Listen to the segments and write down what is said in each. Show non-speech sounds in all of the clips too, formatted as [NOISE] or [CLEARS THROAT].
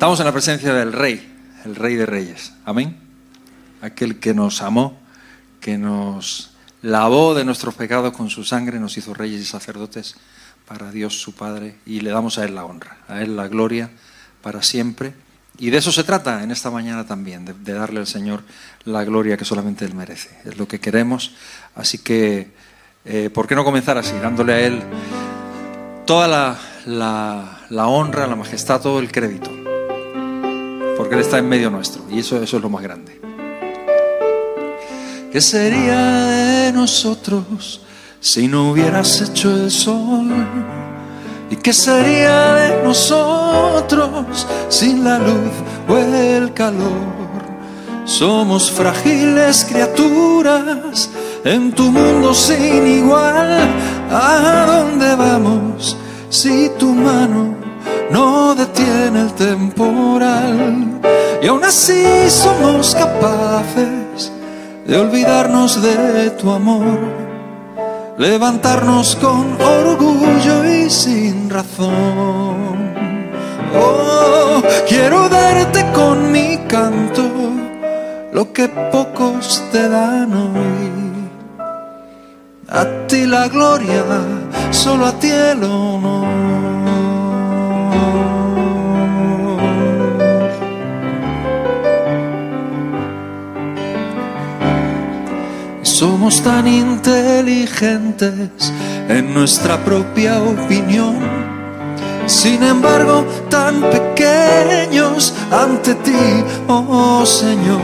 Estamos en la presencia del Rey, el Rey de Reyes. Amén. Aquel que nos amó, que nos lavó de nuestros pecados con su sangre, nos hizo reyes y sacerdotes para Dios su Padre y le damos a Él la honra, a Él la gloria para siempre. Y de eso se trata en esta mañana también, de, darle al Señor la gloria que solamente Él merece. Es lo que queremos. Así que, eh, ¿por qué no comenzar así, dándole a Él toda la, la honra, la majestad, todo el crédito? Porque Él está en medio nuestro y eso, eso es lo más grande. ¿Qué sería de nosotros si no hubieras hecho el sol? ¿Y qué sería de nosotros sin la luz o el calor? Somos frágiles criaturas en tu mundo sin igual. ¿A dónde vamos si tu mano no detiene el temporal. Y aún así somos capaces de olvidarnos de tu amor, levantarnos con orgullo y sin razón. Oh, quiero darte con mi canto lo que pocos te dan hoy. A ti la gloria, solo a ti el honor. Somos tan inteligentes en nuestra propia opinión, sin embargo tan pequeños ante ti, oh Señor.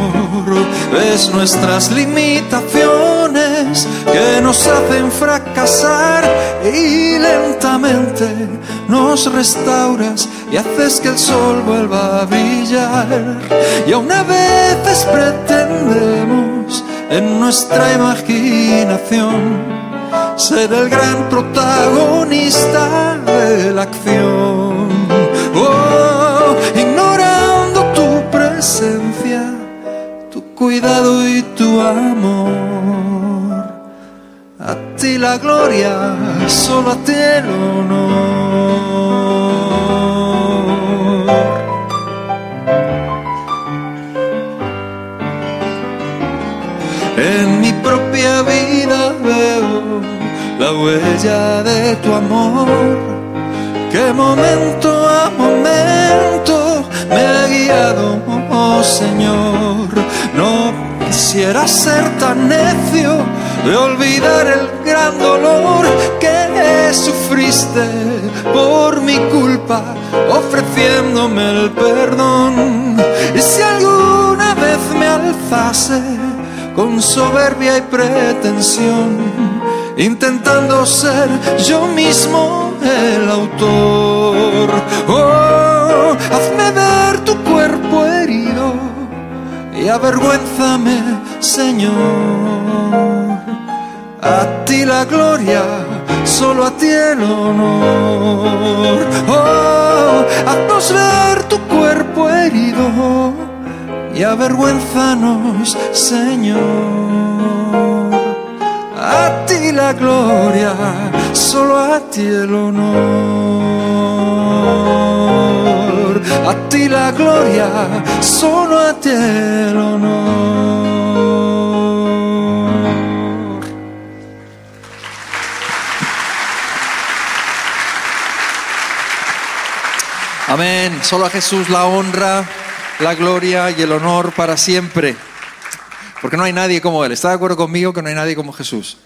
Ves nuestras limitaciones que nos hacen fracasar y lentamente nos restauras y haces que el sol vuelva a brillar. Y a veces pretendemos en nuestra imaginación ser el gran protagonista de la acción. Oh, ignorando tu presencia, tu cuidado y tu amor. A ti la gloria, solo a ti el honor. Veo la huella de tu amor, que momento a momento me ha guiado, oh Señor. No quisiera ser tan necio de olvidar el gran dolor que sufriste por mi culpa, ofreciéndome el perdón. Y si alguna vez me alzase, con soberbia y pretensión, intentando ser yo mismo el autor. Oh, hazme ver tu cuerpo herido y avergüénzame, Señor. A ti la gloria, solo a ti el honor. Oh, haznos ver tu cuerpo herido y avergüenzanos, Señor. A ti la gloria, solo a ti el honor. A ti la gloria, solo a ti el honor. Amén. Solo a Jesús la honra la gloria y el honor para siempre. Porque no hay nadie como Él. ¿Está de acuerdo conmigo que no hay nadie como Jesús?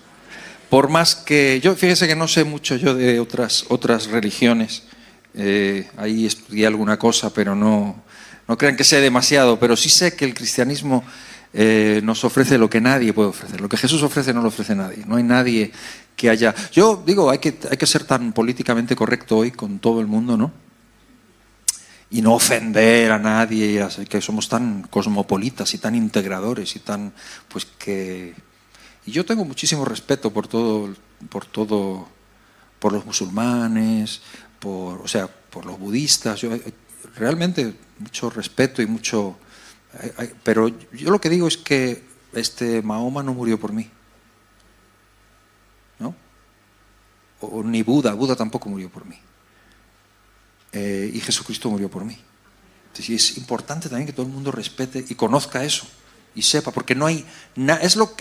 Por más que yo, fíjese que no sé mucho yo de otras, otras religiones. Eh, ahí estudié alguna cosa, pero no, no crean que sé demasiado. Pero sí sé que el cristianismo eh, nos ofrece lo que nadie puede ofrecer. Lo que Jesús ofrece no lo ofrece nadie. No hay nadie que haya... Yo digo, hay que, hay que ser tan políticamente correcto hoy con todo el mundo, ¿no? Y no ofender a nadie, que somos tan cosmopolitas y tan integradores y tan, pues que... Yo tengo muchísimo respeto por todo, por todo, por los musulmanes, por, o sea, por los budistas, yo realmente mucho respeto y mucho... Pero yo lo que digo es que este Mahoma no murió por mí. ¿No? O, ni Buda, Buda tampoco murió por mí. Eh, y Jesucristo murió por mí. Y es importante también que todo el mundo respete y conozca eso y sepa, porque no hay es lo,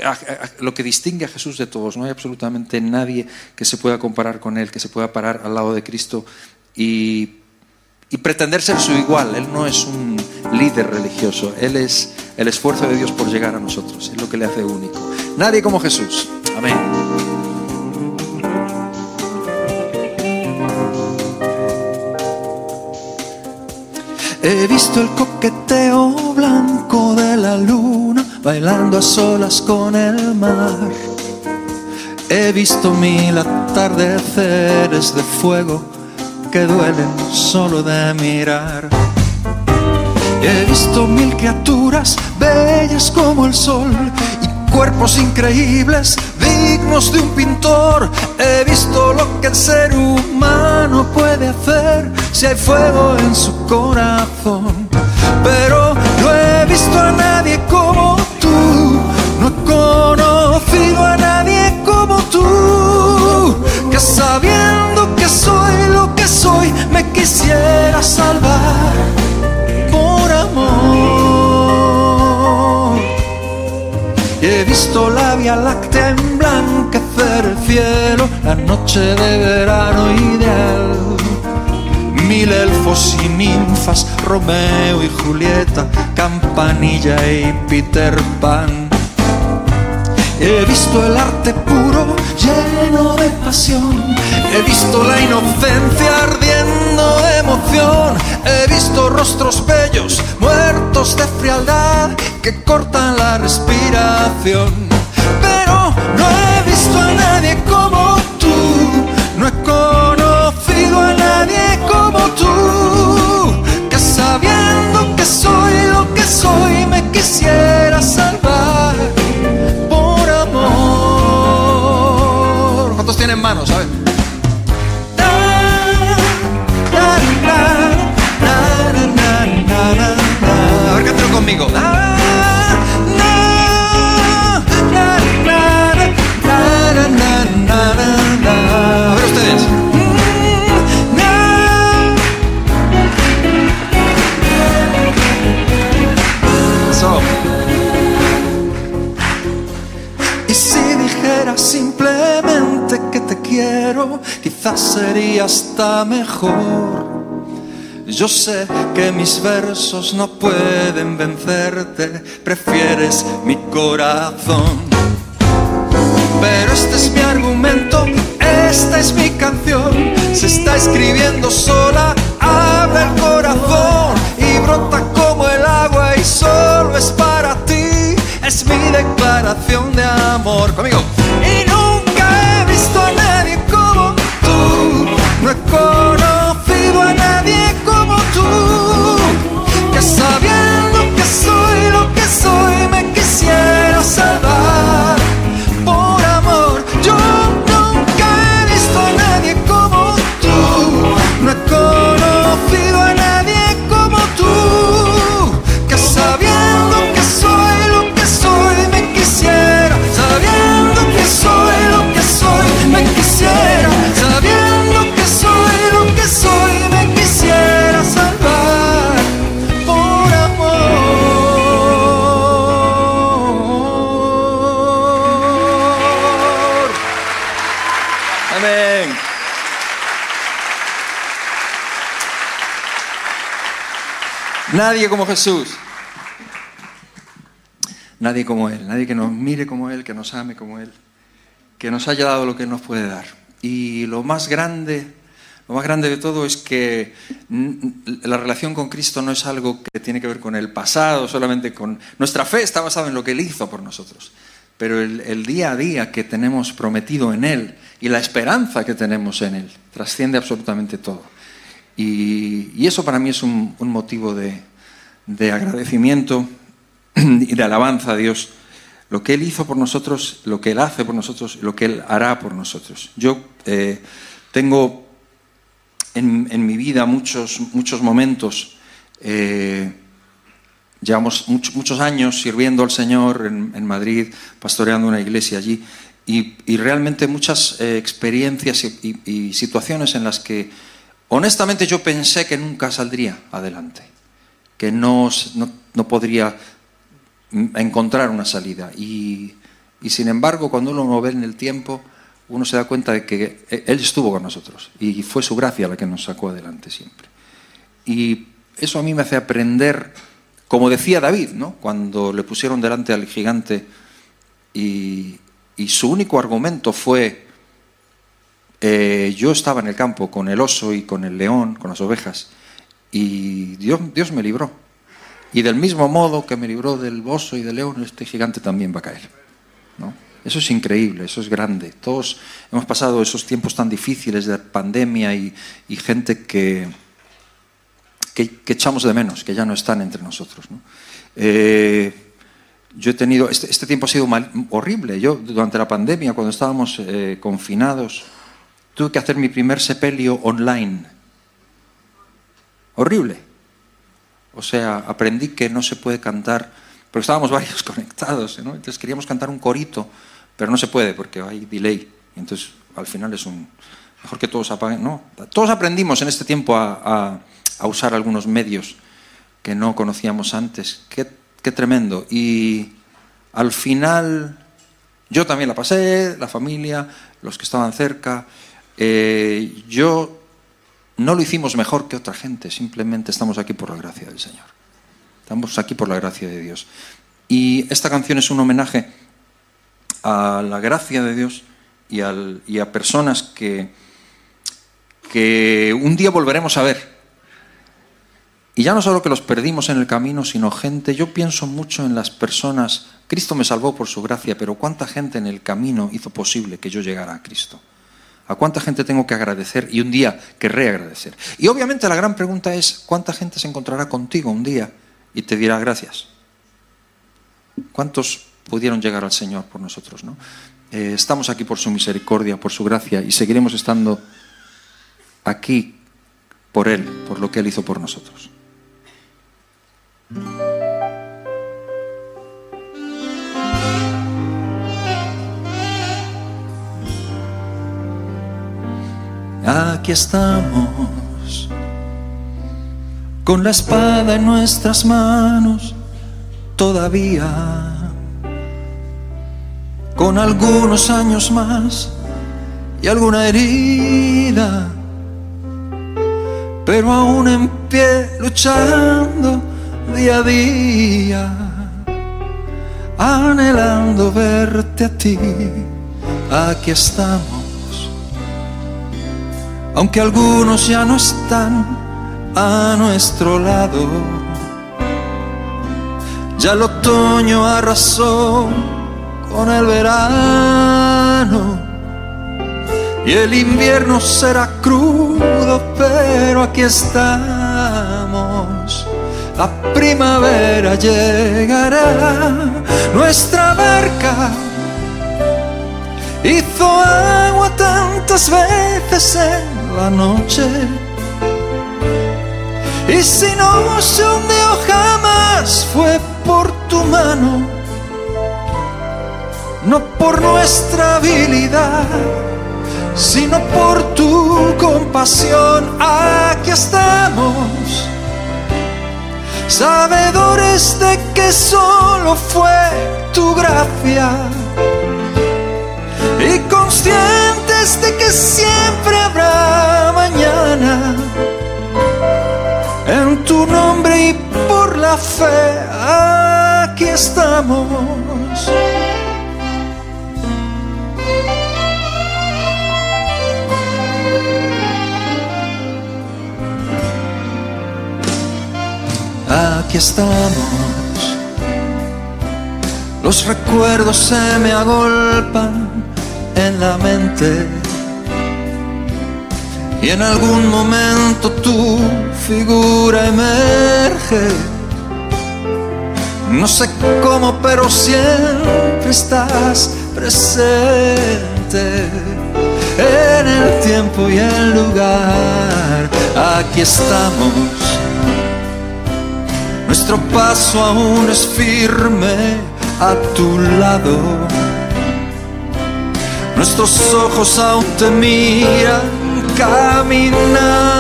lo que distingue a Jesús de todos. No hay absolutamente nadie que se pueda comparar con él, que se pueda parar al lado de Cristo y pretender ser su igual. Él no es un líder religioso, él es el esfuerzo de Dios por llegar a nosotros. Es lo que le hace único. Nadie como Jesús. Amén. He visto el coqueteo blanco de la luna bailando a solas con el mar. He visto mil atardeceres de fuego que duelen solo de mirar. He visto mil criaturas bellas como el sol y cuerpos increíbles dignos de un pintor. He visto lo que el ser humano puede hacer si hay fuego en su corazón. Pero no he visto a nadie como tú, no he conocido a nadie como tú, que sabiendo que soy lo que soy, me quisiera salvar por amor. He visto la Vía Láctea emblanquecer el cielo, la noche de verano ideal mil elfos y ninfas, Romeo y Julieta, Campanilla y Peter Pan. He visto el arte puro lleno de pasión, he visto la inocencia ardiendo emoción, he visto rostros bellos muertos de frialdad que cortan la respiración. Pero no he visto a nadie como tú, no he conocido a nadie como tú, que sabiendo que soy lo que soy me quisiera salvar tienen manos? Ver. A ver, conmigo. Sería hasta mejor. Yo sé que mis versos no pueden vencerte, prefieres mi corazón. Pero este es mi argumento, esta es mi canción. Se está escribiendo sola, habla el corazón y brota como el agua y solo es para ti. Es mi declaración de amor. Conmigo. Nadie como Jesús. Nadie como Él. Nadie que nos mire como Él, que nos ame como Él, que nos haya dado lo que Él nos puede dar. Y lo más grande, lo más grande de todo es que la relación con Cristo no es algo que tiene que ver con el pasado, solamente con... Nuestra fe está basada en lo que Él hizo por nosotros. Pero el, día a día que tenemos prometido en Él y la esperanza que tenemos en Él trasciende absolutamente todo. Y, eso para mí es un motivo de, de agradecimiento [CLEARS THROAT] y de alabanza a Dios. Lo que Él hizo por nosotros, lo que Él hace por nosotros, lo que Él hará por nosotros. Yo eh, tengo en, en, mi vida muchos, muchos momentos, eh, llevamos mucho, muchos años sirviendo al Señor en, en, Madrid, pastoreando una iglesia allí, y, y realmente muchas eh, experiencias y situaciones en las que honestamente yo pensé que nunca saldría adelante. Que no, no, podría encontrar una salida. Y, y, sin embargo, cuando uno lo ve en el tiempo, uno se da cuenta de que Él estuvo con nosotros y fue su gracia la que nos sacó adelante siempre. Y eso a mí me hace aprender, como decía David, ¿no? cuando le pusieron delante al gigante y, y su único argumento fue, eh, yo estaba en el campo con el oso y con el león, con las ovejas, y Dios, Dios me libró. Y del mismo modo que me libró del oso y del león, este gigante también va a caer. ¿no? Eso es increíble, eso es grande. Todos hemos pasado esos tiempos tan difíciles de pandemia y, gente que, que, echamos de menos, que ya no están entre nosotros. Eh, yo he tenido, este, este tiempo ha sido horrible. Yo durante la pandemia, cuando estábamos eh, confinados, tuve que hacer mi primer sepelio online. Horrible. O sea, aprendí que no se puede cantar, porque estábamos [LAUGHS] varios conectados, entonces queríamos cantar un corito, pero no se puede porque hay delay. Entonces, al final es un... Mejor que todos apaguen. No, todos aprendimos en este tiempo a, usar algunos medios que no conocíamos antes. Qué, qué tremendo. Y al final, yo también la pasé, la familia, los que estaban cerca. Eh, yo no lo hicimos mejor que otra gente, simplemente estamos aquí por la gracia del Señor. Estamos aquí por la gracia de Dios. Y esta canción es un homenaje a la gracia de Dios y, a personas que, que un día volveremos a ver. Y ya no solo que los perdimos en el camino, sino gente, yo pienso mucho en las personas, Cristo me salvó por su gracia, pero ¿cuánta gente en el camino hizo posible que yo llegara a Cristo? ¿A cuánta gente tengo que agradecer y un día querré agradecer? Y obviamente la gran pregunta es, ¿cuánta gente se encontrará contigo un día y te dirá gracias? ¿Cuántos pudieron llegar al Señor por nosotros. ¿no? Eh, estamos aquí por su misericordia, por su gracia y seguiremos estando aquí por Él, por lo que Él hizo por nosotros. Aquí estamos, con la espada en nuestras manos, todavía. Con algunos años más y alguna herida, pero aún en pie luchando día a día, anhelando verte a ti, aquí estamos, aunque algunos ya no están a nuestro lado, ya el otoño arrasó con el verano. Y el invierno será crudo, pero aquí estamos. La primavera llegará, nuestra barca hizo agua tantas veces la noche. Y si no se hundió jamás fue por tu mano no por nuestra habilidad, sino por tu compasión. Aquí estamos, sabedores de que solo fue tu gracia y conscientes de que siempre habrá mañana. En tu nombre y por la fe, aquí estamos. aquí estamos. Los recuerdos se me agolpan en la mente. Y en algún momento tu figura emerge. No sé cómo, pero siempre estás presente en el tiempo y el lugar. Aquí estamos nuestro paso aún es firme a tu lado. Nuestros ojos aún te miran caminando.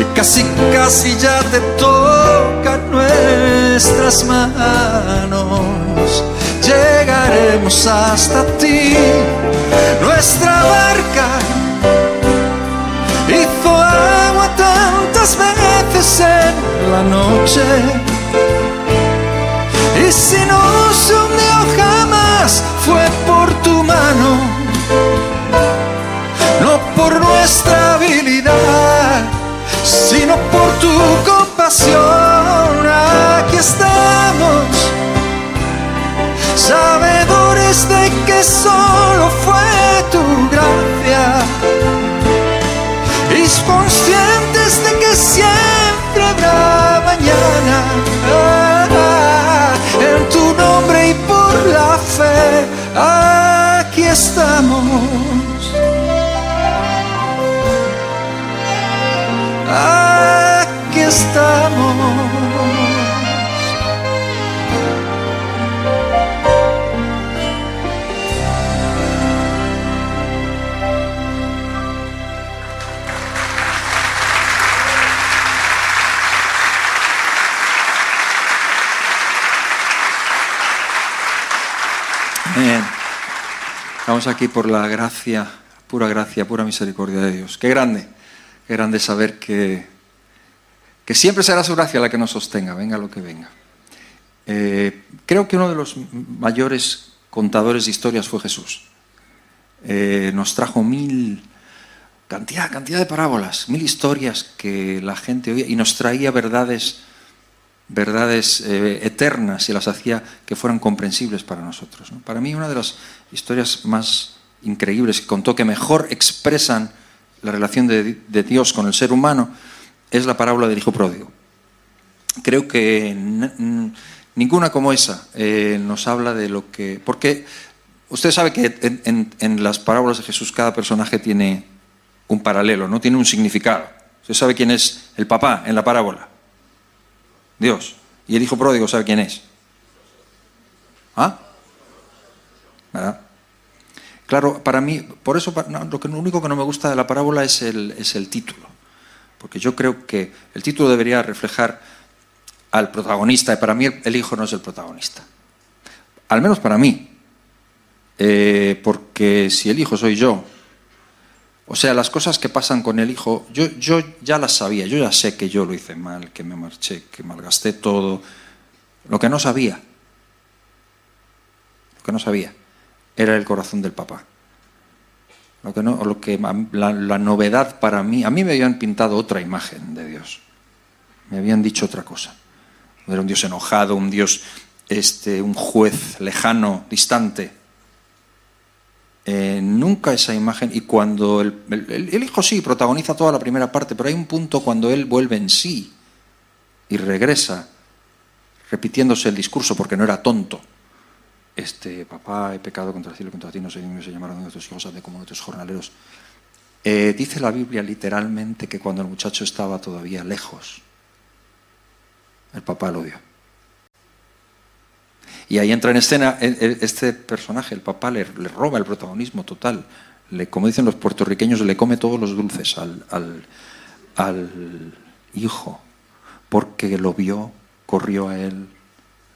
Y casi, casi ya te tocan nuestras manos. Llegaremos hasta ti, nuestra barca hizo agua tantas veces en la noche. Y si no se hundió jamás, fue no por nuestra habilidad, sino por tu compasión. Aquí estamos, sabedores de que solo fue estamos. Aquí por la gracia, pura gracia, pura misericordia de Dios. Qué grande, qué grande saber que, que siempre será su gracia la que nos sostenga, venga lo que venga. Eh, creo que uno de los mayores contadores de historias fue Jesús. Eh, nos trajo mil, cantidad, cantidad de parábolas, mil historias que la gente oía y nos traía verdades verdades eh, eternas y las hacía que fueran comprensibles para nosotros. ¿no? Para mí una de las historias más increíbles que contó, que mejor expresan la relación de, Dios con el ser humano, es la parábola del Hijo Pródigo. Creo que ninguna como esa eh, nos habla de lo que... Porque usted sabe que en, en- en las parábolas de Jesús cada personaje tiene un paralelo, no tiene un significado. Usted sabe quién es el papá en la parábola. Dios. Y el hijo pródigo sabe quién es. ¿Ah? ¿Verdad? Claro, para mí, por eso lo, único que no me gusta de la parábola es el, es el título. Porque yo creo que el título debería reflejar al protagonista, y para mí el, el hijo no es el protagonista. Al menos para mí. Eh, porque si el hijo soy yo, o sea, las cosas que pasan con el hijo, yo, yo ya las sabía, yo ya sé que yo lo hice mal, que me marché, que malgasté todo. Lo que no sabía, lo que no sabía, era el corazón del papá. Lo que no, lo que, la, la novedad para mí, a mí me habían pintado otra imagen de Dios. Me habían dicho otra cosa. Era un Dios enojado, un Dios, este, un juez lejano, distante. Eh, nunca esa imagen, y cuando el, el- hijo sí protagoniza toda la primera parte, pero hay un punto cuando él vuelve en sí y regresa, repitiéndose el discurso porque no era tonto. Este, papá, he pecado contra el cielo y contra ti, no sé se llamaron nuestros hijos, de como nuestros jornaleros. Eh, dice la Biblia literalmente que cuando el muchacho estaba todavía lejos, el papá lo vio. Y ahí entra en escena el- el- este personaje, el papá le, roba el protagonismo total. Le, como dicen los puertorriqueños, le come todos los dulces al, al- hijo, porque lo vio, corrió a él,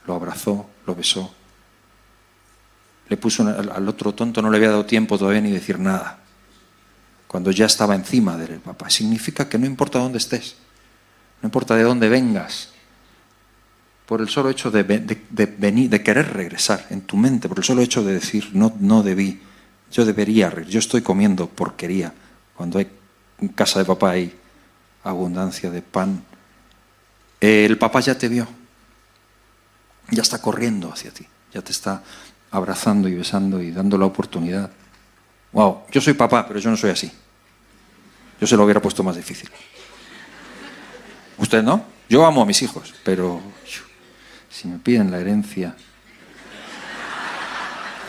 lo abrazó, lo besó. Le puso al, otro tonto, no le había dado tiempo todavía ni decir nada. Cuando ya estaba encima de él el papá. Significa que no importa dónde estés, no importa de dónde vengas, por el solo hecho de, ve- de- de venir, de querer regresar en tu mente, por el solo hecho de decir, no, no debí, yo debería, yo estoy comiendo porquería, cuando hay en casa de papá hay abundancia de pan. El papá ya te vio, ya está corriendo hacia ti, ya te está abrazando y besando y dando la oportunidad. Wow, yo soy papá, pero yo no soy así. Yo se lo hubiera puesto más difícil. ¿Usted no? Yo amo a mis hijos, pero si me piden la herencia.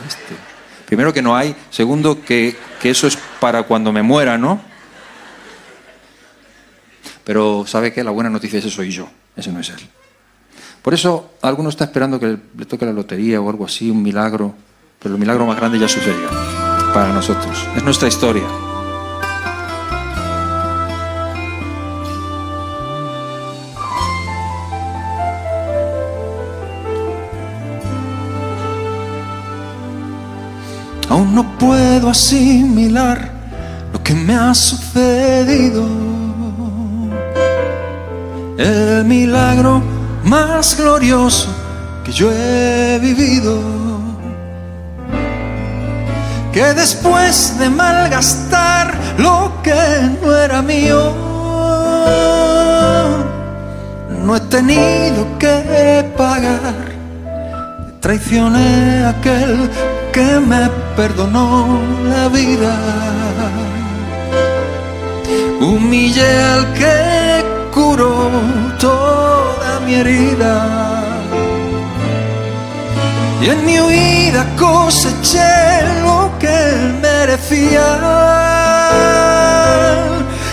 Este, primero que no hay, segundo que, que eso es para cuando me muera, ¿no? Pero ¿sabe qué? La buena noticia ese soy yo, ese no es él. Por eso alguno está esperando que le toque la lotería o algo así, un milagro, pero el milagro más grande ya sucedió para nosotros. Es nuestra historia. Aún no puedo asimilar lo que me ha sucedido. El milagro más glorioso que yo he vivido. Que después de malgastar lo que no era mío, no he tenido que pagar. Traicioné a aquel que me perdonó la vida. Humillé al que curó toda mi herida. Y en mi huida coseché lo que merecía.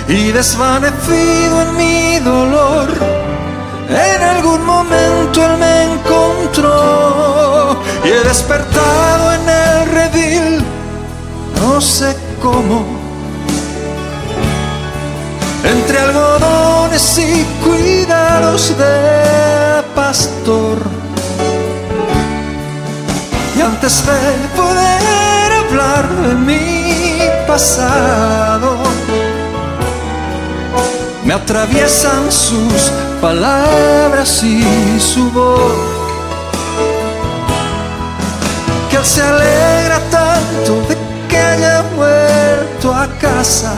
Y desvanecido en mi dolor, en algún momento él me encontró. Y he despertado en el redil, no sé cómo. Entre algodones y cuidados de pastor y antes de poder hablar de mi pasado, me atraviesan sus palabras y su voz. Que él se alegra tanto de que haya vuelto a casa.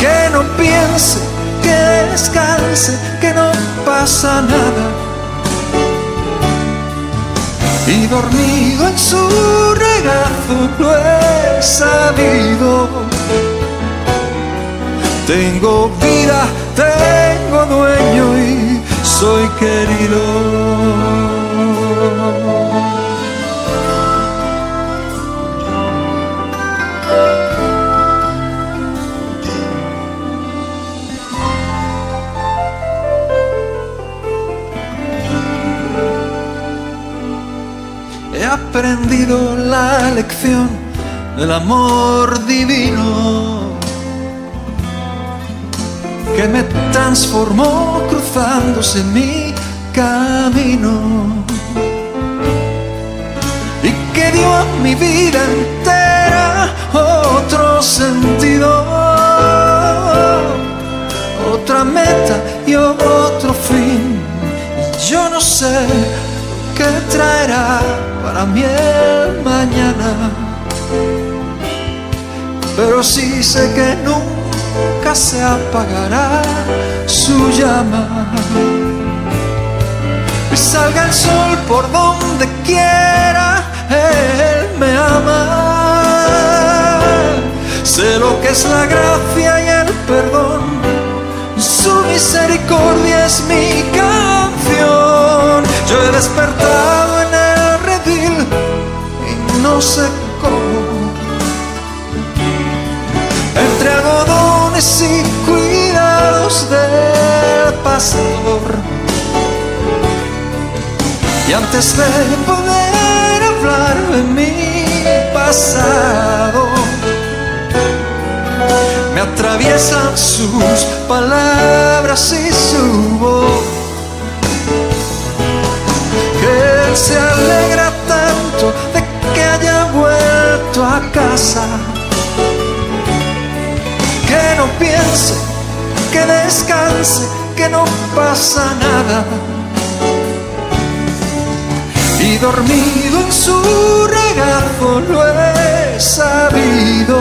Que no piense, que descanse, que no pasa nada y dormido en su regazo lo he sabido. Tengo vida, tengo dueño y soy querido. aprendido la lección del amor divino que me transformó cruzándose mi camino y que dio a mi vida entera otro sentido, otra meta y otro fin. Yo no sé qué traerá para mí el mañana. Pero sí sé que nunca se apagará su llama. Y salga el sol por donde quiera, Él me ama. Sé lo que es la gracia y el perdón. Su misericordia es mi canción. Yo he despertado no sé y cuidados del pastor. Y antes de poder hablar de mi pasado, me atraviesan sus palabras y su voz. Que él se alegra tanto de vuelto a casa. No piense, que descanse, que no pasa nada. Y dormido en su regazo lo he sabido.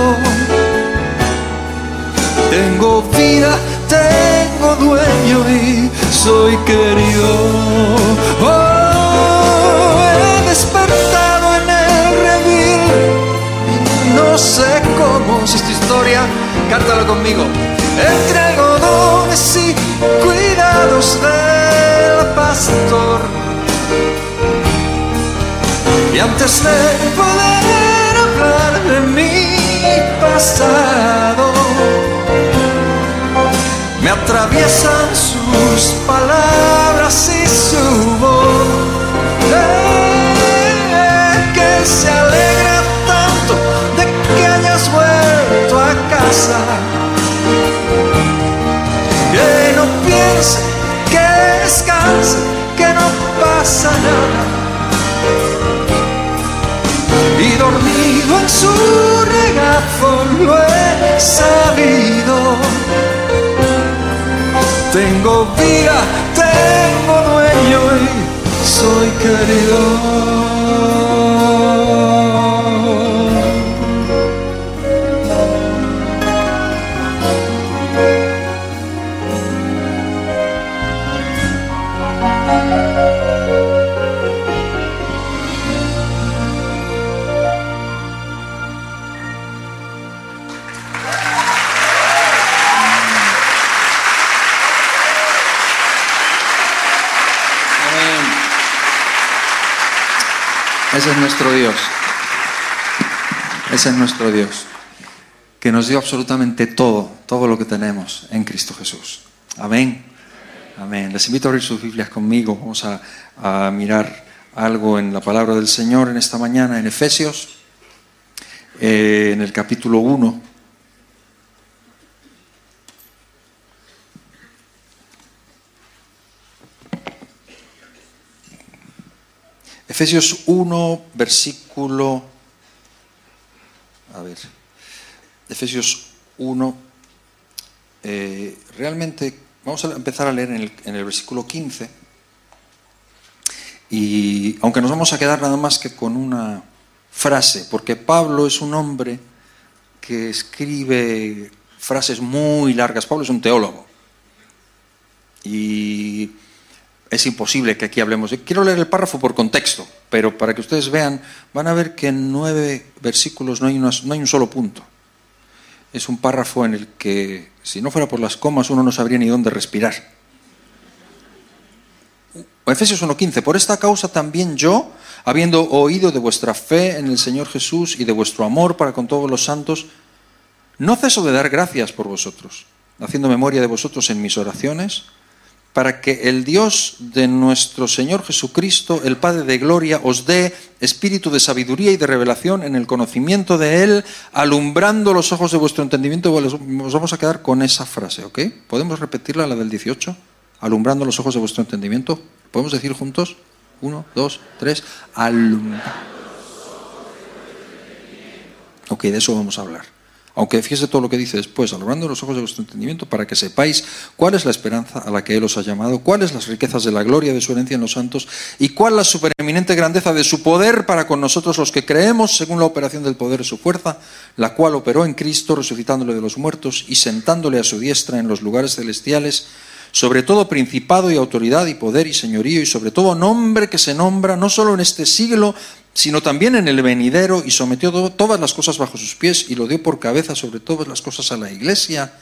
Tengo vida, tengo dueño y soy querido. Oh, he despertado no sé tu historia, cántalo conmigo. Entre algodones y cuidados del pastor. Y antes de poder hablar de mi pasado, me atraviesan sus palabras y su voz. que descanse, que no pasa nada. Y dormido en su regazo lo he sabido. Tengo vida, tengo dueño y soy querido. Nuestro Dios. Ese es nuestro Dios. Que nos dio absolutamente todo, todo lo que tenemos en Cristo Jesús. Amén. Amén. Les invito a abrir sus Biblias conmigo. Vamos a, mirar algo en la palabra del Señor en esta mañana, en Efesios, eh, en el capítulo 1. Efesios 1, versículo... A ver. Efesios 1. eh, realmente, vamos a empezar a leer en el, en el versículo 15. Y aunque nos vamos a quedar nada más que con una frase, porque Pablo es un hombre que escribe frases muy largas. Pablo es un teólogo. Y es imposible que aquí hablemos. Quiero leer el párrafo por contexto, pero para que ustedes vean, van a ver que en nueve versículos no hay, no hay un solo punto. Es un párrafo en el que, si no fuera por las comas, uno no sabría ni dónde respirar. Efesios 1.15, por esta causa también yo, habiendo oído de vuestra fe en el Señor Jesús y de vuestro amor para con todos los santos, no ceso de dar gracias por vosotros, haciendo memoria de vosotros en mis oraciones, para que el Dios de nuestro Señor Jesucristo, el Padre de Gloria, os dé espíritu de sabiduría y de revelación en el conocimiento de Él, alumbrando los ojos de vuestro entendimiento. Nos vamos a quedar con esa frase, ¿ok? ¿Podemos repetirla, la del 18? Alumbrando los ojos de vuestro entendimiento. ¿Podemos decir juntos? Uno, dos, tres. Alumbrando. Ok, de eso vamos a hablar. Aunque fíjese todo lo que dice después, alumbrando los ojos de vuestro entendimiento para que sepáis cuál es la esperanza a la que Él os ha llamado, cuáles las riquezas de la gloria de su herencia en los santos y cuál la supereminente grandeza de su poder para con nosotros los que creemos según la operación del poder de su fuerza, la cual operó en Cristo resucitándole de los muertos y sentándole a su diestra en los lugares celestiales, sobre todo principado y autoridad y poder y señorío y sobre todo nombre que se nombra no solo en este siglo, sino también en el venidero y sometió to- todas las cosas bajo sus pies y lo dio por cabeza sobre todas las cosas a la iglesia,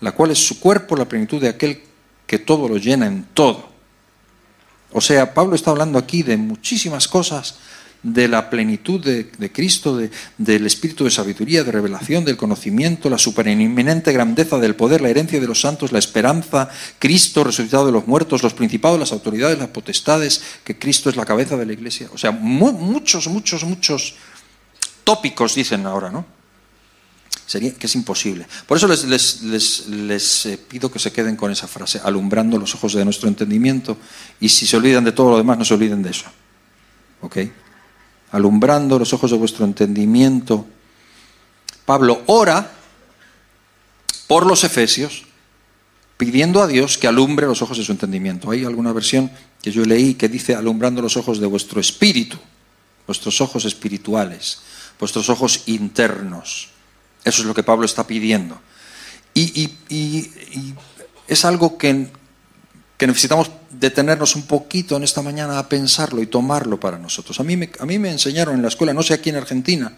la cual es su cuerpo, la plenitud de aquel que todo lo llena en todo. O sea, Pablo está hablando aquí de muchísimas cosas, de la plenitud de, Cristo, de- del espíritu de sabiduría, de revelación, del conocimiento, la supereminente grandeza del poder, la herencia de los santos, la esperanza, Cristo resucitado de los muertos, los principados, las autoridades, las potestades, que Cristo es la cabeza de la iglesia. O sea, mu- muchos, muchos, muchos tópicos dicen ahora, ¿no? Sería que es imposible. Por eso les- les, eh, pido que se queden con esa frase, alumbrando los ojos de nuestro entendimiento, y si se olvidan de todo lo demás, no se olviden de eso. ¿Ok? Alumbrando los ojos de vuestro entendimiento. Pablo ora por los efesios, pidiendo a Dios que alumbre los ojos de su entendimiento. Hay alguna versión que yo leí que dice alumbrando los ojos de vuestro espíritu, vuestros ojos espirituales, vuestros ojos internos. Eso es lo que Pablo está pidiendo. Y, y- es algo que, que necesitamos detenernos un poquito en esta mañana a pensarlo y tomarlo para nosotros. A mí, me, a mí me enseñaron en la escuela, no sé aquí en Argentina,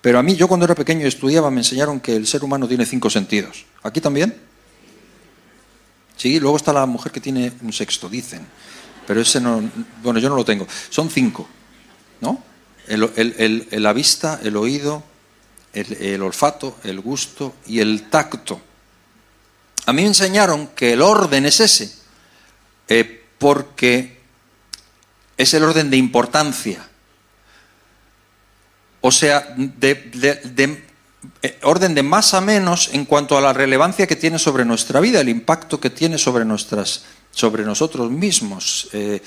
pero a mí, yo cuando era pequeño estudiaba, me enseñaron que el ser humano tiene cinco sentidos. ¿Aquí también? Sí, luego está la mujer que tiene un sexto, dicen. Pero ese no, bueno, yo no lo tengo. Son cinco, ¿no? El- la vista, el oído, el olfato, el gusto y el tacto. A mí me enseñaron que el orden es ese, eh, porque es el orden de importancia. O sea, de, eh, orden de más a menos en cuanto a la relevancia que tiene sobre nuestra vida, el impacto que tiene sobre nuestras, sobre nosotros mismos. Eh,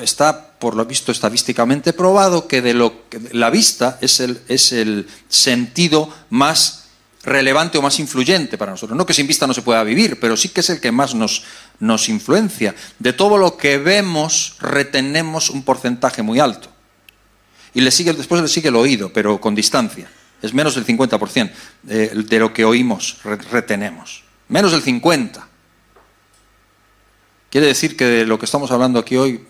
está, por lo visto, estadísticamente probado que de lo que la vista es el, es el sentido más relevante o más influyente para nosotros. No que sin vista no se pueda vivir, pero sí que es el que más nos, nos influencia. De todo lo que vemos, retenemos un porcentaje muy alto. Y le sigue, después le sigue el oído, pero con distancia. Es menos del 50% eh, de lo que oímos, retenemos. Menos del 50%. Quiere decir que de lo que estamos hablando aquí hoy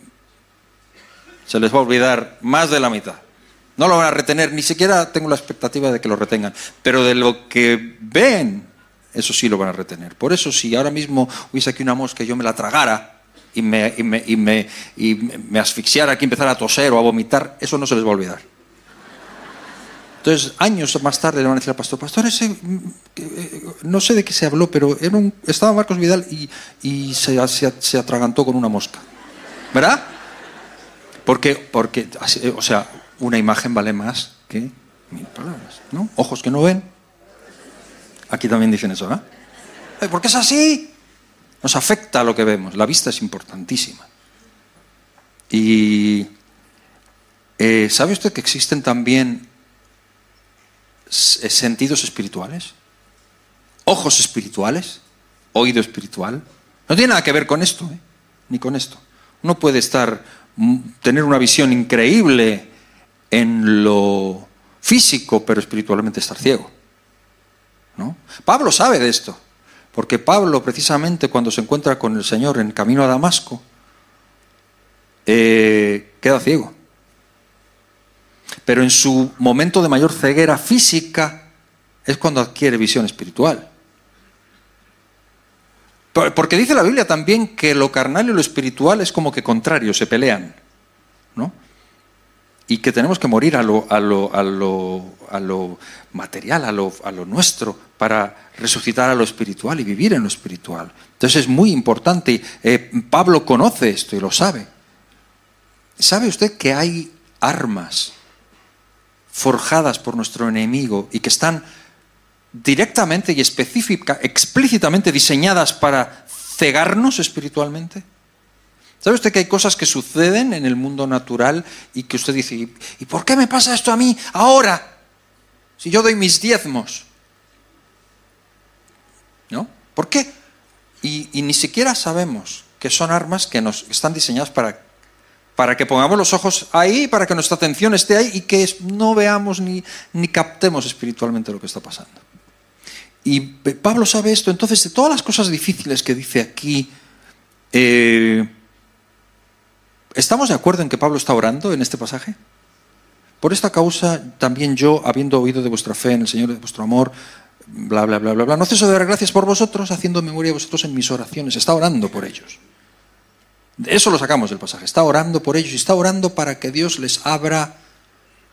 se les va a olvidar más de la mitad. No lo van a retener, ni siquiera tengo la expectativa de que lo retengan, pero de lo que ven, eso sí lo van a retener. Por eso si ahora mismo hubiese aquí una mosca y yo me la tragara y me, y me, y me, y me asfixiara aquí, empezara a toser o a vomitar, eso no se les va a olvidar. Entonces, años más tarde le van a decir al pastor, pastor, ese, mm, no sé de qué se habló, pero estaba Marcos Vidal y, se, se, atragantó con una mosca. ¿Verdad? Porque, porque, o sea, una imagen vale más que mil palabras, ¿no? Ojos que no ven. Aquí también dicen eso, ¿verdad? ¿Por qué es así? Nos afecta lo que vemos. La vista es importantísima. Y eh, ¿sabe usted que existen también eh, sentidos espirituales, ojos espirituales, oído espiritual. No tiene nada que ver con esto, ¿eh? ni con esto. Uno puede estar, tener una visión increíble en lo físico, pero espiritualmente estar ciego. ¿no? Pablo sabe de esto, porque Pablo precisamente cuando se encuentra con el Señor en camino a Damasco, eh, queda ciego pero en su momento de mayor ceguera física es cuando adquiere visión espiritual. Porque dice la Biblia también que lo carnal y lo espiritual es como que contrario, se pelean. Y que tenemos que morir a lo, a lo, a lo, a lo material, a lo, a lo nuestro, para resucitar a lo espiritual y vivir en lo espiritual. Entonces es muy importante. Eh, Pablo conoce esto y lo sabe. ¿Sabe usted que hay armas forjadas por nuestro enemigo y que están directamente y específica, explícitamente diseñadas para cegarnos espiritualmente? ¿Sabe usted que hay cosas que suceden en el mundo natural y que usted dice, ¿y por qué me pasa esto a mí ahora? Si yo doy mis diezmos. ¿No? ¿Por qué? Y, ni siquiera sabemos que son armas que nos están diseñadas para para que pongamos los ojos ahí, para que nuestra atención esté ahí y que no veamos ni, ni captemos espiritualmente lo que está pasando. Y Pablo sabe esto, entonces de todas las cosas difíciles que dice aquí, eh, ¿estamos de acuerdo en que Pablo está orando en este pasaje? Por esta causa también yo, habiendo oído de vuestra fe en el Señor, de vuestro amor, bla, bla, bla, bla, bla, no ceso de dar gracias por vosotros, haciendo memoria de vosotros en mis oraciones, está orando por ellos. Eso lo sacamos del pasaje. Está orando por ellos y está orando para que Dios les abra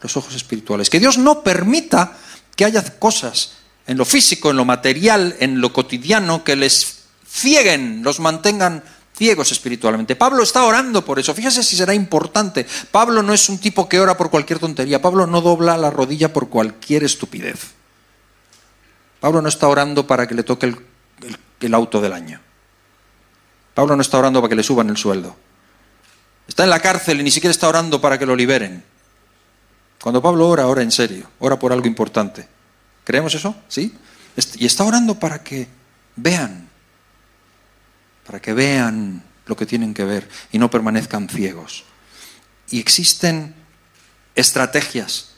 los ojos espirituales. Que Dios no permita que haya cosas en lo físico, en lo material, en lo cotidiano, que les cieguen, los mantengan ciegos espiritualmente. Pablo está orando por eso. Fíjese si será importante. Pablo no es un tipo que ora por cualquier tontería. Pablo no dobla la rodilla por cualquier estupidez. Pablo no está orando para que le toque el, el auto del año. Pablo no está orando para que le suban el sueldo. Está en la cárcel y ni siquiera está orando para que lo liberen. Cuando Pablo ora, ora en serio, ora por algo importante. ¿Creemos eso? ¿Sí? Y está orando para que vean, para que vean lo que tienen que ver y no permanezcan ciegos. Y existen estrategias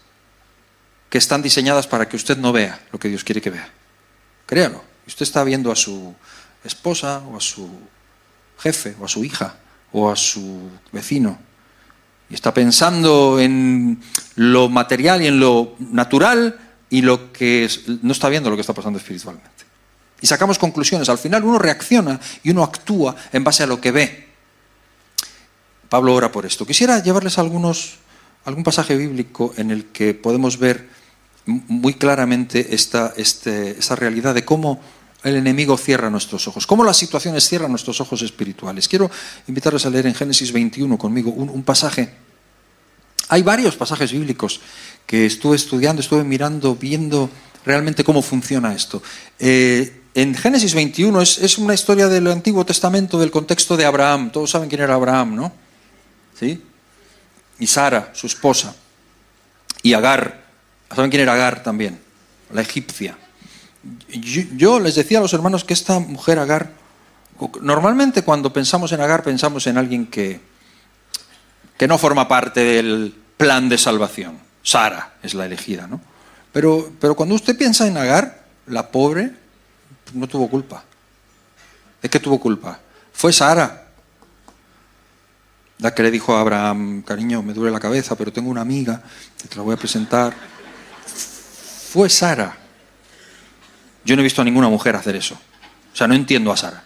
que están diseñadas para que usted no vea lo que Dios quiere que vea. Créalo. Usted está viendo a su esposa o a su jefe o a su hija o a su vecino. Y está pensando en lo material y en lo natural y lo que no está viendo lo que está pasando espiritualmente. Y sacamos conclusiones. Al final uno reacciona y uno actúa en base a lo que ve. Pablo ora por esto. Quisiera llevarles algún pasaje bíblico en el que podemos ver muy claramente esta, este, esta realidad de cómo el enemigo cierra nuestros ojos, cómo las situaciones cierran nuestros ojos espirituales. Quiero invitarles a leer en Génesis 21 conmigo un, pasaje. Hay varios pasajes bíblicos que estuve estudiando, estuve mirando, viendo realmente cómo funciona esto. Eh, en Génesis 21 es, es, una historia del Antiguo Testamento, del contexto de Abraham. Todos saben quién era Abraham, ¿no? ¿Sí? Y Sara, su esposa. Y Agar. ¿Saben quién era Agar también? La egipcia. Yo, les decía a los hermanos que esta mujer Agar, normalmente cuando pensamos en Agar pensamos en alguien que, que no forma parte del plan de salvación. Sara es la elegida, ¿no? Pero, pero cuando usted piensa en Agar, la pobre no tuvo culpa. ¿Es que tuvo culpa? Fue Sara la que le dijo a Abraham, cariño, me duele la cabeza, pero tengo una amiga que te la voy a presentar. Fue Sara. Yo no he visto a ninguna mujer hacer eso. O sea, no entiendo a Sara.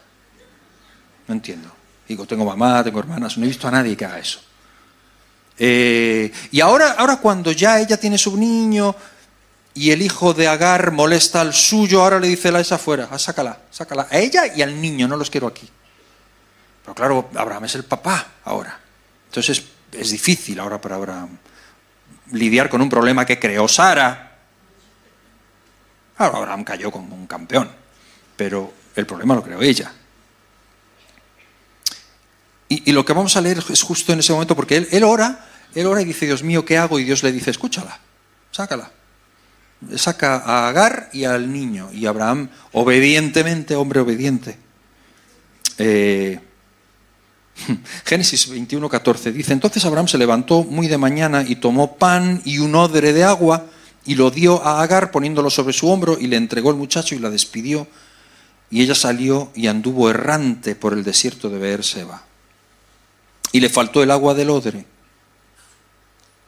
No entiendo. Digo, tengo mamá, tengo hermanas, no he visto a nadie que haga eso. Eh, y ahora, ahora cuando ya ella tiene su niño, y el hijo de Agar molesta al suyo, ahora le dice la esa afuera, ah, sácala, sácala, a ella y al niño, no los quiero aquí. Pero claro, Abraham es el papá ahora. Entonces es difícil ahora para Abraham lidiar con un problema que creó Sara. Claro, Abraham cayó como un campeón, pero el problema lo creó ella. Y, lo que vamos a leer es justo en ese momento, porque él ora, él ora y dice, Dios mío, ¿qué hago? Y Dios le dice, escúchala, sácala saca a Agar y al niño. Y Abraham, obedientemente, hombre obediente. Eh, [LAUGHS] Génesis 21, 14 dice, entonces Abraham se levantó muy de mañana y tomó pan y un odre de agua y lo dio a Agar poniéndolo sobre su hombro y le entregó el muchacho y la despidió. Y ella salió y anduvo errante por el desierto de Beerseba. Y le faltó el agua del odre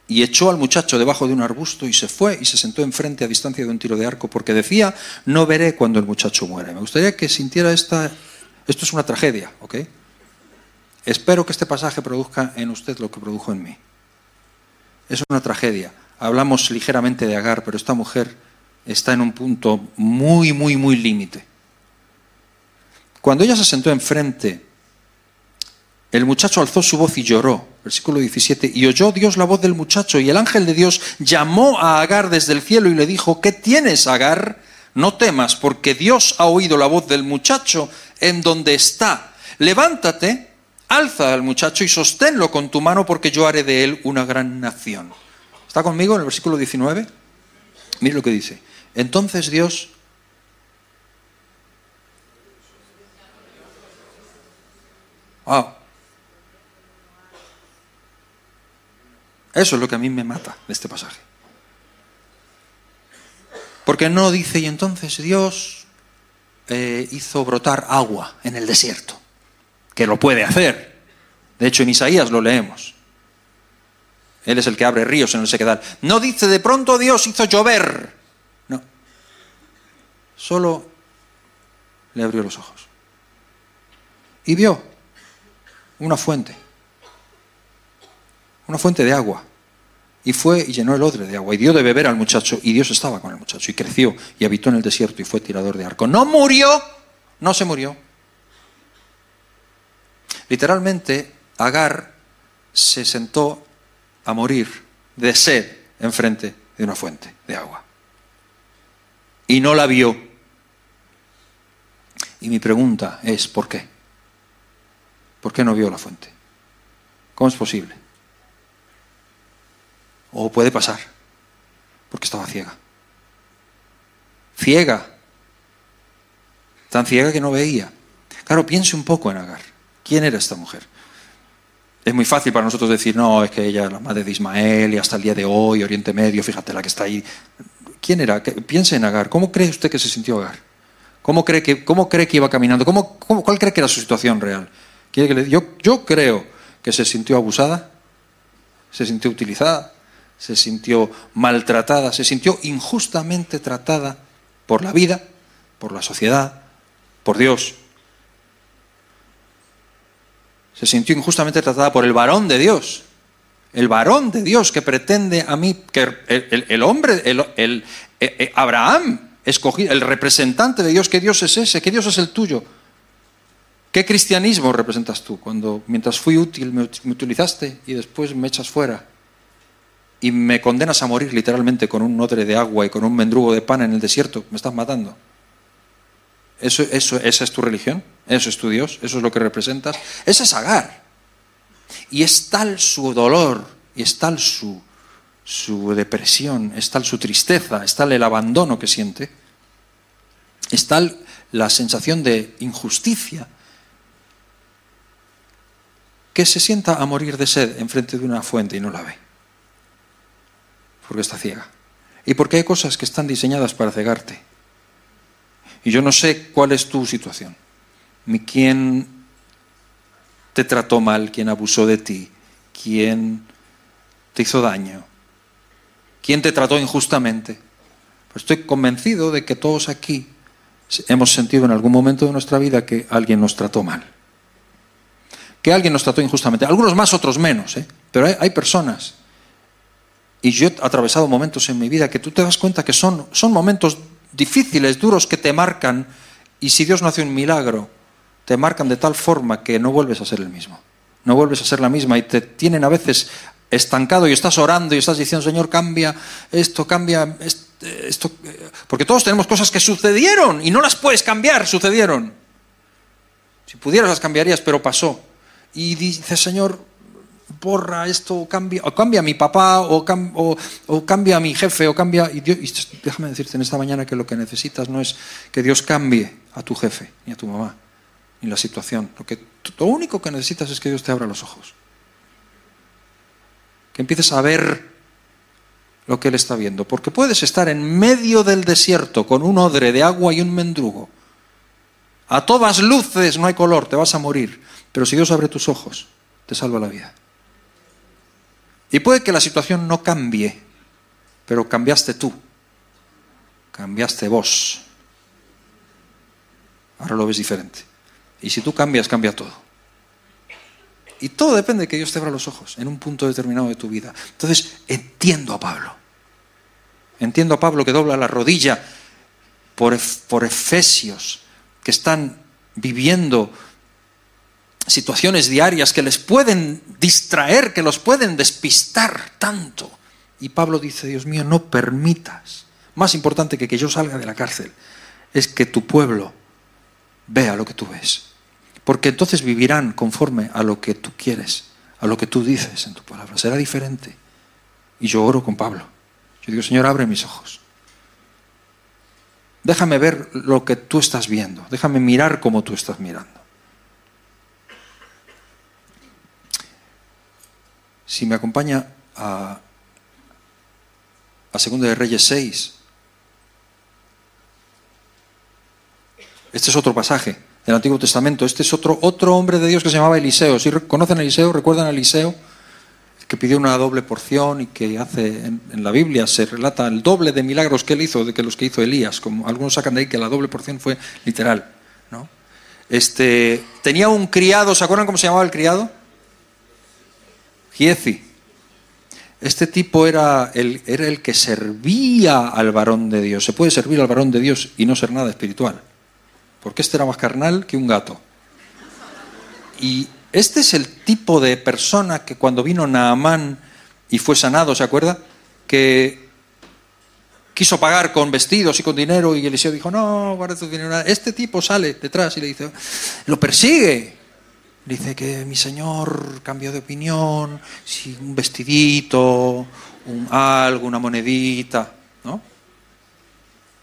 y echó al muchacho debajo de un arbusto y se fue y se sentó enfrente a distancia de un tiro de arco porque decía, no veré cuando el muchacho muera. Me gustaría que sintiera esta... Esto es una tragedia, ¿ok? Espero que este pasaje produzca en usted lo que produjo en mí. Es una tragedia. Hablamos ligeramente de Agar, pero esta mujer está en un punto muy, muy, muy límite. Cuando ella se sentó enfrente el muchacho alzó su voz y lloró. Versículo 17. Y oyó Dios la voz del muchacho y el ángel de Dios llamó a Agar desde el cielo y le dijo, ¿qué tienes, Agar? No temas, porque Dios ha oído la voz del muchacho en donde está. Levántate, alza al muchacho y sosténlo con tu mano porque yo haré de él una gran nación. ¿Está conmigo en el versículo 19? Mire lo que dice. Entonces Dios Ah, Eso es lo que a mí me mata de este pasaje. Porque no dice, y entonces Dios eh, hizo brotar agua en el desierto, que lo puede hacer. De hecho, en Isaías lo leemos. Él es el que abre ríos en el sequedal. No dice, de pronto Dios hizo llover. No. Solo le abrió los ojos. Y vio una fuente una fuente de agua. Y fue y llenó el odre de agua y dio de beber al muchacho y Dios estaba con el muchacho y creció y habitó en el desierto y fue tirador de arco. No murió, no se murió. Literalmente, Agar se sentó a morir de sed enfrente de una fuente de agua. Y no la vio. Y mi pregunta es, ¿por qué? ¿Por qué no vio la fuente? ¿Cómo es posible? O puede pasar, porque estaba ciega. Ciega. Tan ciega que no veía. Claro, piense un poco en Agar. ¿Quién era esta mujer? Es muy fácil para nosotros decir, no, es que ella es la madre de Ismael y hasta el día de hoy, Oriente Medio, fíjate la que está ahí. ¿Quién era? Piense en Agar. ¿Cómo cree usted que se sintió Agar? ¿Cómo cree que, cómo cree que iba caminando? ¿Cómo, cuál cree que era su situación real? yo, yo creo que se sintió abusada, se sintió utilizada, se sintió maltratada, se sintió injustamente tratada por la vida, por la sociedad, por Dios. Se sintió injustamente tratada por el varón de Dios. El varón de Dios que pretende a mí, que el, hombre, el, eh, eh, Abraham, escogido, el representante de Dios, ¿qué Dios es ese? ¿Qué Dios es el tuyo? ¿Qué cristianismo representas tú cuando mientras fui útil me utilizaste y después me echas fuera? Y me condenas a morir literalmente con un odre de agua y con un mendrugo de pan en el desierto, me estás matando. Eso, eso, esa es tu religión, eso es tu Dios, eso es lo que representas. Ese es Agar. Y es tal su dolor, y es tal su, su depresión, es tal su tristeza, es tal el abandono que siente, es tal la sensación de injusticia, que se sienta a morir de sed enfrente de una fuente y no la ve, porque está ciega. Y porque hay cosas que están diseñadas para cegarte. Y yo no sé cuál es tu situación. ¿Quién te trató mal? ¿Quién abusó de ti? ¿Quién te hizo daño? ¿Quién te trató injustamente? Pues estoy convencido de que todos aquí hemos sentido en algún momento de nuestra vida que alguien nos trató mal. Que alguien nos trató injustamente. Algunos más, otros menos. ¿eh? Pero hay, personas. Y yo he atravesado momentos en mi vida que tú te das cuenta que son, son momentos difíciles, duros, que te marcan. Y si Dios no hace un milagro, te marcan de tal forma que no vuelves a ser el mismo. No vuelves a ser la misma y te tienen a veces estancado y estás orando y estás diciendo, Señor, cambia esto, cambia esto. Porque todos tenemos cosas que sucedieron y no las puedes cambiar, sucedieron. Si pudieras las cambiarías, pero pasó. Y dices, Señor, borra esto, cambia, o cambia a mi papá, o, cambia a mi jefe, o cambia... Y, Dios, y déjame decirte en esta mañana que lo que necesitas no es que Dios cambie a tu jefe, ni a tu mamá, ni la situación. Lo, que, lo único que necesitas es que Dios te abra los ojos que empieces a ver lo que Él está viendo. Porque puedes estar en medio del desierto con un odre de agua y un mendrugo. A todas luces no hay color, te vas a morir. Pero si Dios abre tus ojos, te salva la vida. Y puede que la situación no cambie, pero cambiaste tú. Cambiaste vos. Ahora lo ves diferente. Y si tú cambias, cambia todo. Y todo depende de que Dios te abra los ojos en un punto determinado de tu vida. Entonces, entiendo a Pablo. Entiendo a Pablo que dobla la rodilla por, por efesios que están viviendo situaciones diarias que les pueden distraer, que los pueden despistar tanto. Y Pablo dice, Dios mío, no permitas, más importante que que yo salga de la cárcel, es que tu pueblo vea lo que tú ves porque entonces vivirán conforme a lo que tú quieres, a lo que tú dices en tu palabra. Será diferente. Y yo oro con Pablo. Yo digo, Señor, abre mis ojos. Déjame ver lo que tú estás viendo. Déjame mirar como tú estás mirando. Si me acompaña a, a Segunda de Reyes 6, este es otro pasaje del Antiguo Testamento. Este es otro, otro hombre de Dios que se llamaba Eliseo. Si conocen a Eliseo, recuerdan a Eliseo, que pidió una doble porción y que hace en, la Biblia se relata el doble de milagros que él hizo de que los que hizo Elías. Como algunos sacan de ahí que la doble porción fue literal. ¿no? Este, tenía un criado, ¿se acuerdan cómo se llamaba el criado? Giezi. Este tipo era el, era el que servía al varón de Dios. Se puede servir al varón de Dios y no ser nada espiritual porque este era más carnal que un gato. Y este es el tipo de persona que cuando vino Naamán y fue sanado, ¿se acuerda? Que quiso pagar con vestidos y con dinero y Eliseo dijo, no, guarda tu dinero. Este tipo sale detrás y le dice, lo persigue. Dice que mi señor cambió de opinión, si un vestidito, un algo, una monedita, ¿no?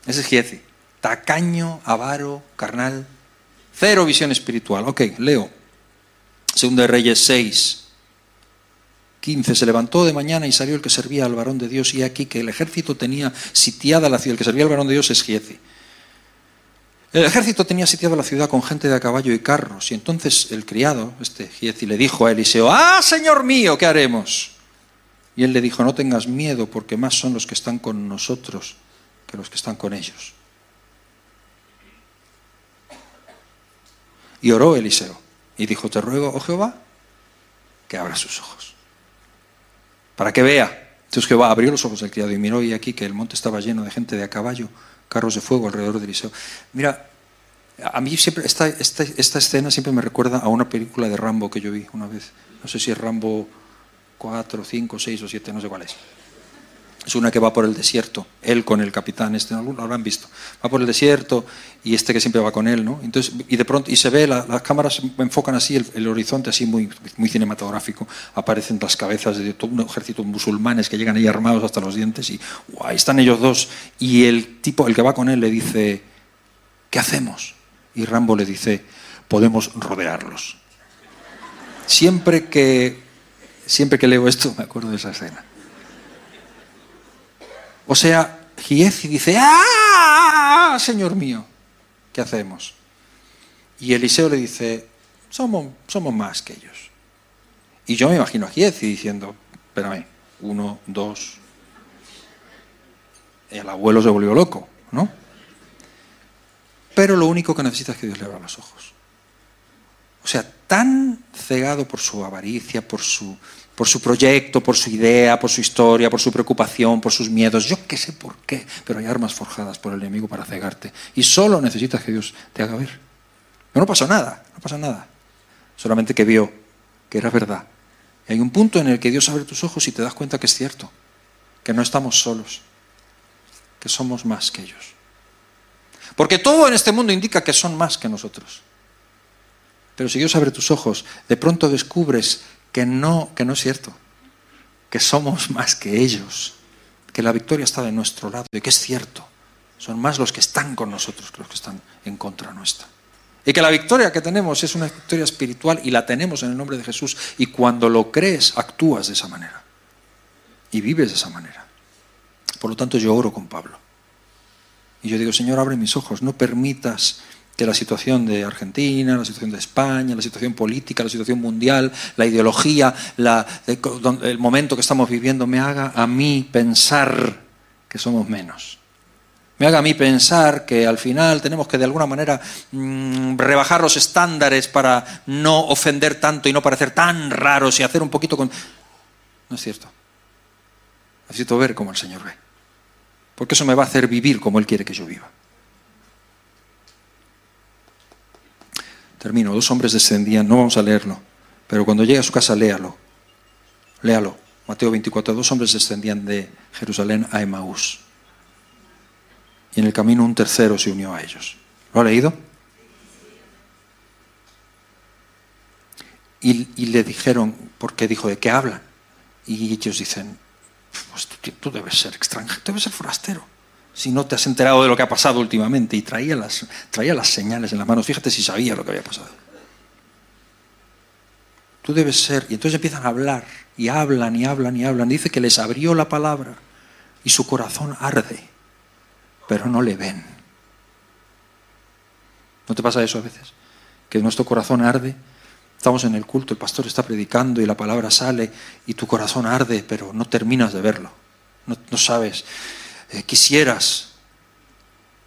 Ese es Giezi tacaño, avaro, carnal, cero visión espiritual. Ok, leo. Segunda de Reyes 6, 15. Se levantó de mañana y salió el que servía al varón de Dios y aquí que el ejército tenía sitiada la ciudad. El que servía al varón de Dios es Giezi. El ejército tenía sitiada la ciudad con gente de a caballo y carros. Y entonces el criado, este Giezi, le dijo a Eliseo, ¡Ah, Señor mío, ¿qué haremos? Y él le dijo, no tengas miedo porque más son los que están con nosotros que los que están con ellos. Y oró Eliseo y dijo, te ruego, oh Jehová, que abra sus ojos, para que vea. Entonces Jehová abrió los ojos del criado y miró y aquí que el monte estaba lleno de gente de a caballo, carros de fuego alrededor de Eliseo. Mira, a mí siempre esta, esta, esta escena siempre me recuerda a una película de Rambo que yo vi una vez. No sé si es Rambo 4, 5, 6 o 7, no sé cuál es. Es una que va por el desierto, él con el capitán, este, lo habrán visto. Va por el desierto y este que siempre va con él, ¿no? Entonces, y de pronto, y se ve, las cámaras enfocan así el, horizonte, así muy, muy cinematográfico. Aparecen las cabezas de todo un ejército musulmanes que llegan ahí armados hasta los dientes y guay, están ellos dos. Y el tipo, el que va con él, le dice, ¿qué hacemos? Y Rambo le dice, podemos rodearlos. Siempre que, siempre que leo esto me acuerdo de esa escena. O sea, Giezi dice, ¡ah, Señor mío! ¿Qué hacemos? Y Eliseo le dice, somos, más que ellos. Y yo me imagino a Giezi diciendo, espérame, uno, dos. El abuelo se volvió loco, ¿no? Pero lo único que necesita es que Dios le abra los ojos. O sea, tan cegado por su avaricia, por su por su proyecto, por su idea, por su historia, por su preocupación, por sus miedos. Yo qué sé por qué, pero hay armas forjadas por el enemigo para cegarte. Y solo necesitas que Dios te haga ver. Pero no pasó nada, no pasa nada. Solamente que vio que era verdad. Y hay un punto en el que Dios abre tus ojos y te das cuenta que es cierto, que no estamos solos, que somos más que ellos. Porque todo en este mundo indica que son más que nosotros. Pero si Dios abre tus ojos, de pronto descubres que no, que no es cierto, que somos más que ellos, que la victoria está de nuestro lado y que es cierto, son más los que están con nosotros que los que están en contra nuestra. Y que la victoria que tenemos es una victoria espiritual y la tenemos en el nombre de Jesús. Y cuando lo crees, actúas de esa manera. Y vives de esa manera. Por lo tanto, yo oro con Pablo. Y yo digo, Señor, abre mis ojos, no permitas que la situación de Argentina, la situación de España, la situación política, la situación mundial, la ideología, el momento que estamos viviendo me haga a mí pensar que somos menos. Me haga a mí pensar que al final tenemos que de alguna manera mm, rebajar los estándares para no ofender tanto y no parecer tan raros y hacer un poquito con... No es cierto. Necesito ver como el Señor ve. Porque eso me va a hacer vivir como Él quiere que yo viva. Termino. Dos hombres descendían, no vamos a leerlo, pero cuando llegue a su casa, léalo. Léalo. Mateo 24. Dos hombres descendían de Jerusalén a Emaús. Y en el camino un tercero se unió a ellos. ¿Lo ha leído? Y, le dijeron, porque dijo, ¿de qué hablan? Y ellos dicen, pues tú, tú debes ser extranjero, debes ser forastero si no te has enterado de lo que ha pasado últimamente. Y traía las, traía las señales en las manos. Fíjate si sabía lo que había pasado. Tú debes ser. Y entonces empiezan a hablar. Y hablan y hablan y hablan. Dice que les abrió la palabra. Y su corazón arde. Pero no le ven. ¿No te pasa eso a veces? Que nuestro corazón arde. Estamos en el culto, el pastor está predicando y la palabra sale y tu corazón arde, pero no terminas de verlo. No, no sabes. Eh, quisieras.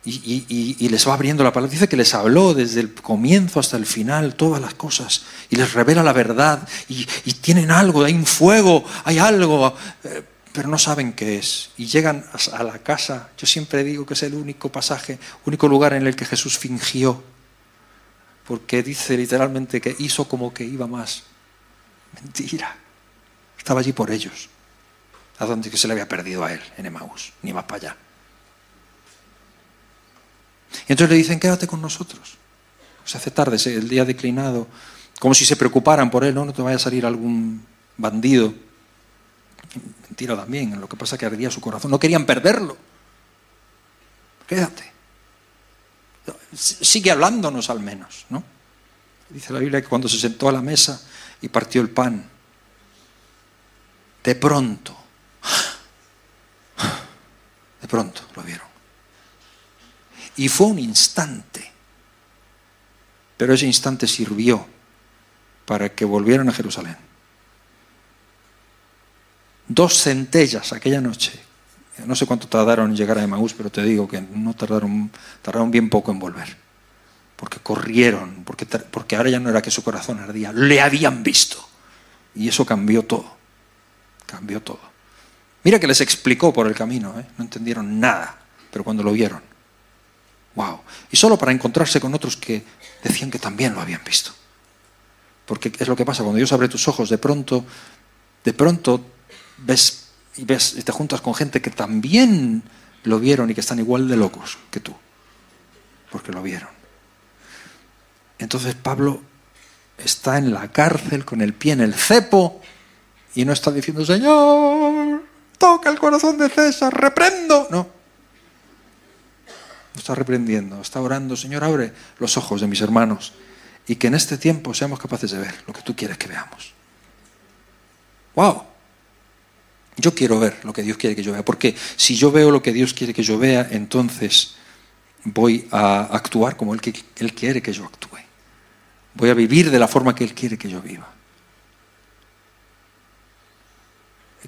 Y, les va abriendo la palabra. Dice que les habló desde el comienzo hasta el final todas las cosas y les revela la verdad y, tienen algo, hay un fuego, hay algo, eh, pero no saben qué es. Y llegan a la casa, yo siempre digo que es el único pasaje, único lugar en el que Jesús fingió, porque dice literalmente que hizo como que iba más. Mentira, estaba allí por ellos a donde se le había perdido a él, en Emaús, ni más para allá. Y entonces le dicen, quédate con nosotros. Se hace tarde, el día declinado, como si se preocuparan por él, no, no te vaya a salir algún bandido. Mentira también, lo que pasa es que ardía su corazón. No querían perderlo. Quédate. Sigue hablándonos al menos, ¿no? Dice la Biblia que cuando se sentó a la mesa y partió el pan, de pronto pronto lo vieron. Y fue un instante, pero ese instante sirvió para que volvieran a Jerusalén. Dos centellas aquella noche. No sé cuánto tardaron en llegar a Emaús, pero te digo que no tardaron, tardaron bien poco en volver. Porque corrieron, porque, porque ahora ya no era que su corazón ardía, le habían visto. Y eso cambió todo. Cambió todo. Mira que les explicó por el camino, ¿eh? no entendieron nada, pero cuando lo vieron, wow. Y solo para encontrarse con otros que decían que también lo habían visto. Porque es lo que pasa, cuando Dios abre tus ojos, de pronto, de pronto ves y ves y te juntas con gente que también lo vieron y que están igual de locos que tú, porque lo vieron. Entonces Pablo está en la cárcel con el pie en el cepo y no está diciendo, Señor, toca el corazón de César, reprendo. No. Está reprendiendo, está orando, Señor, abre los ojos de mis hermanos y que en este tiempo seamos capaces de ver lo que tú quieres que veamos. ¡Wow! Yo quiero ver lo que Dios quiere que yo vea, porque si yo veo lo que Dios quiere que yo vea, entonces voy a actuar como Él, él quiere que yo actúe. Voy a vivir de la forma que Él quiere que yo viva.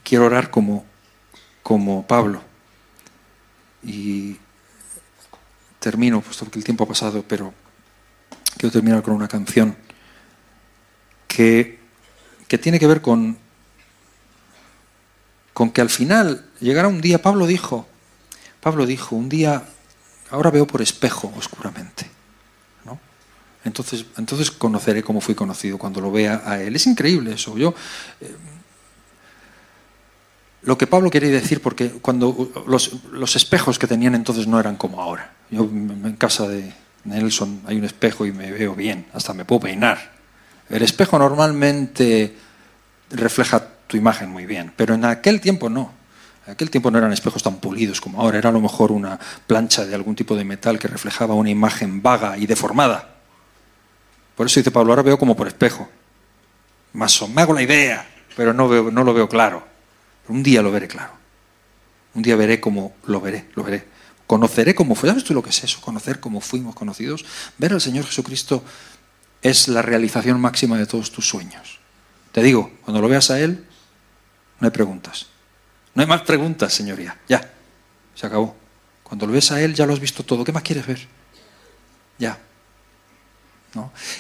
Quiero orar como, como Pablo. Y termino, puesto que el tiempo ha pasado, pero quiero terminar con una canción que, que tiene que ver con, con que al final llegará un día, Pablo dijo, Pablo dijo, un día, ahora veo por espejo oscuramente entonces, entonces conoceré cómo fui conocido cuando lo vea a él. Es increíble eso. Yo, eh, lo que Pablo quería decir, porque cuando los, espejos que tenían entonces no eran como ahora. Yo en casa de Nelson hay un espejo y me veo bien, hasta me puedo peinar. El espejo normalmente refleja tu imagen muy bien, pero en aquel tiempo no. En aquel tiempo no eran espejos tan pulidos como ahora, era a lo mejor una plancha de algún tipo de metal que reflejaba una imagen vaga y deformada. Por eso dice Pablo, ahora veo como por espejo. Más me hago la idea, pero no, veo, no lo veo claro. Un día lo veré claro. Un día veré como lo veré, lo veré. Conoceré cómo fue. ¿Sabes tú lo que es eso? Conocer cómo fuimos conocidos. Ver al Señor Jesucristo es la realización máxima de todos tus sueños. Te digo, cuando lo veas a Él, no hay preguntas. No hay más preguntas, señoría. Ya, se acabó. Cuando lo ves a Él, ya lo has visto todo. ¿Qué más quieres ver? Ya.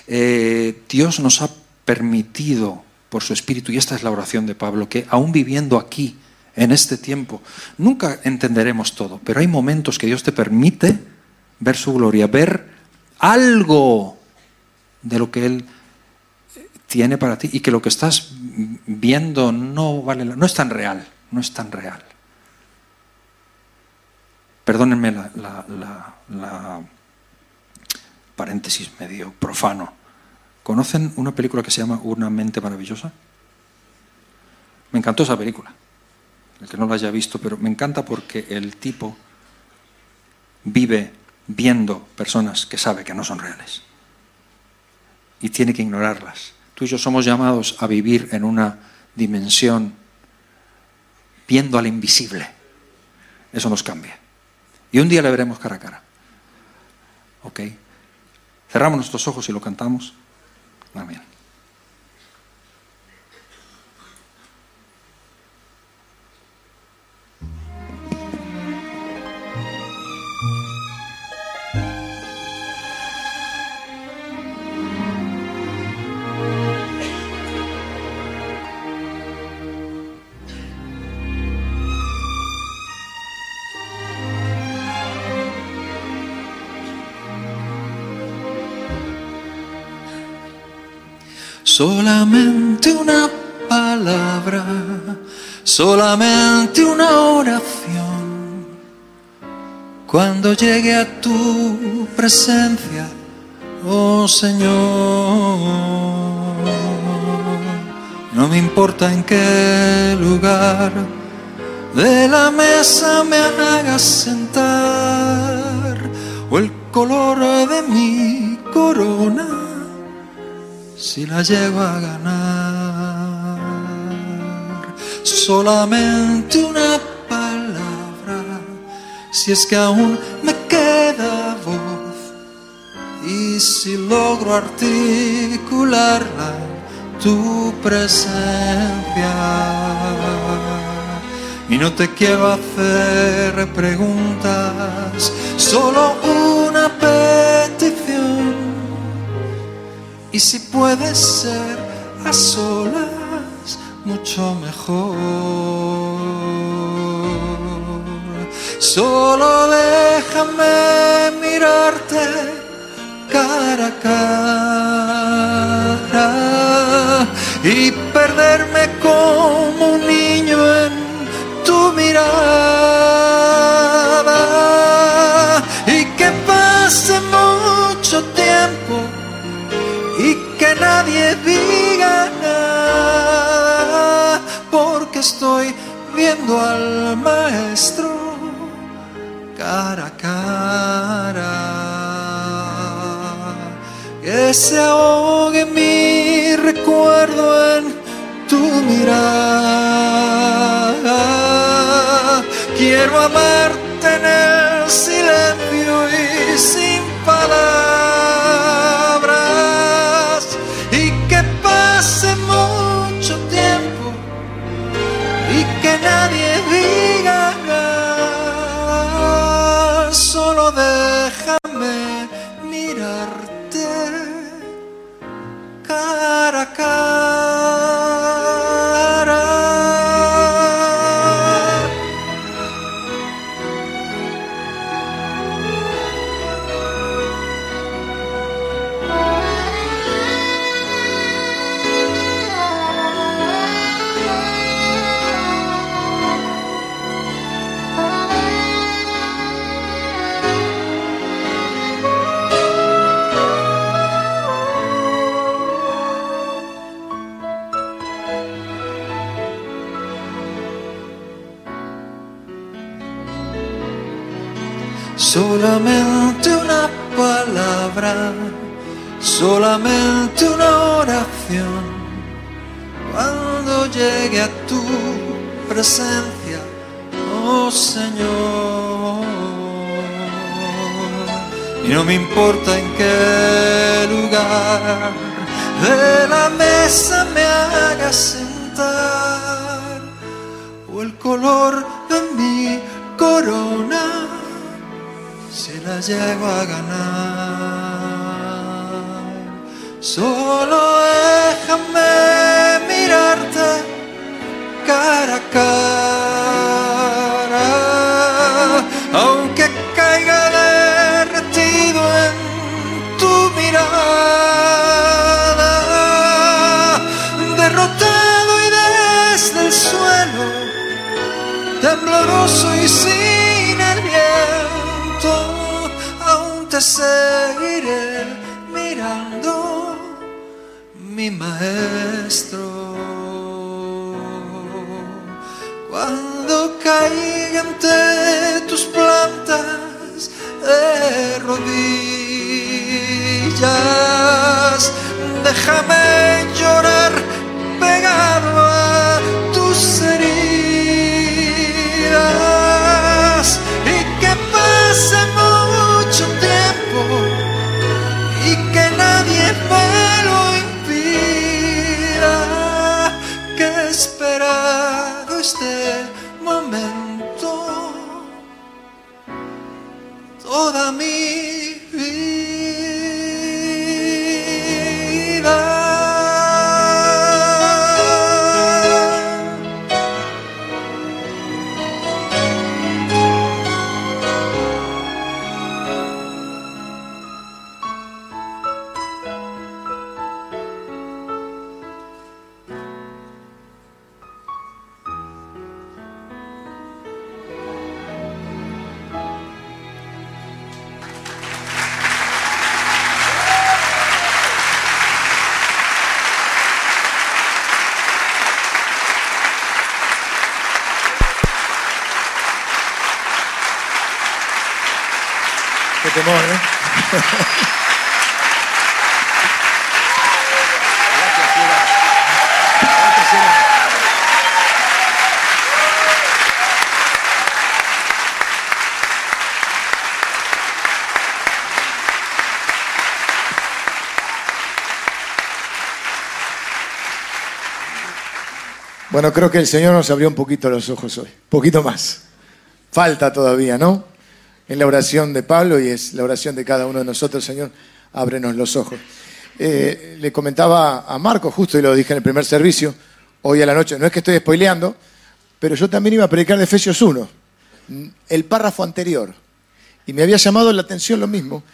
Eh, Dios nos ha permitido por su Espíritu, y esta es la oración de Pablo, que aún viviendo aquí, en este tiempo, nunca entenderemos todo, pero hay momentos que Dios te permite ver su gloria, ver algo de lo que Él tiene para ti y que lo que estás viendo no vale, no es tan real, no es tan real. Perdónenme la paréntesis medio profano. ¿Conocen una película que se llama Una mente maravillosa? Me encantó esa película. El que no la haya visto, pero me encanta porque el tipo vive viendo personas que sabe que no son reales. Y tiene que ignorarlas. Tú y yo somos llamados a vivir en una dimensión viendo al invisible. Eso nos cambia. Y un día le veremos cara a cara. ¿Ok? Cerramos nuestros ojos y lo cantamos. Amén. Solamente una palabra, solamente una oración. Cuando llegue a tu presencia, oh Señor, no me importa en qué lugar de la mesa me hagas sentar o el color de mi corona si la llego a ganar. Solamente una palabra, si es que aún me queda voz. Y si logro articularla, tu presencia. Y no te quiero hacer preguntas, solo una petición y si puede ser a solas, mucho mejor. Solo déjame mirarte cara a cara y perderme como un niño en nadie diga nada, porque estoy viendo al maestro cara a cara. Que se ahogue mi recuerdo en tu mirada. Quiero amarte en el silencio y sin palabras. Mirarte cara a cara. Solamente una palabra, solamente una oración. Cuando llegue a tu presencia, oh Señor. Y no me importa en qué lugar de la mesa me haga sentar o el color de mi corona llego a ganar. Solo déjame mirarte cara a cara, aunque caiga derretido en tu mirada, derrotado y desde el suelo tembloroso y sin te seguiré mirando, mi maestro. Cuando caiga ante tus plantas de rodillas, déjame llorar pegado a Bueno, creo que el Señor nos abrió un poquito los ojos hoy, poquito más. Falta todavía, ¿no? En la oración de Pablo y es la oración de cada uno de nosotros, Señor, ábrenos los ojos. Eh, le comentaba a Marco, justo y lo dije en el primer servicio, hoy a la noche, no es que estoy spoileando, pero yo también iba a predicar de Efesios 1, el párrafo anterior, y me había llamado la atención lo mismo,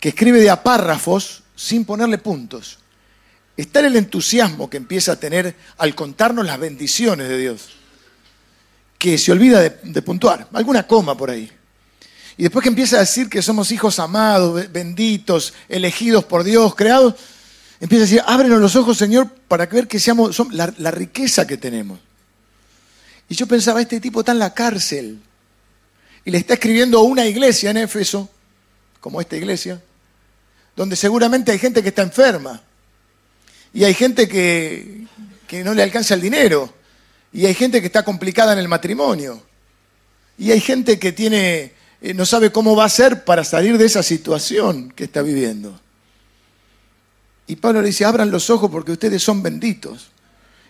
que escribe de a párrafos sin ponerle puntos. Está en el entusiasmo que empieza a tener al contarnos las bendiciones de Dios, que se olvida de, puntuar, alguna coma por ahí. Y después que empieza a decir que somos hijos amados, be- benditos, elegidos por Dios, creados, Empieza a decir, ábrenos los ojos, Señor, para ver que seamos la, la riqueza que tenemos. Y yo pensaba, este tipo está en la cárcel y le está escribiendo a una iglesia en Éfeso, como esta iglesia, donde seguramente hay gente que está enferma y hay gente que, que no le alcanza el dinero y hay gente que está complicada en el matrimonio y hay gente que tiene, eh, no sabe cómo va a ser para salir de esa situación que está viviendo. Y Pablo le dice, abran los ojos porque ustedes son benditos.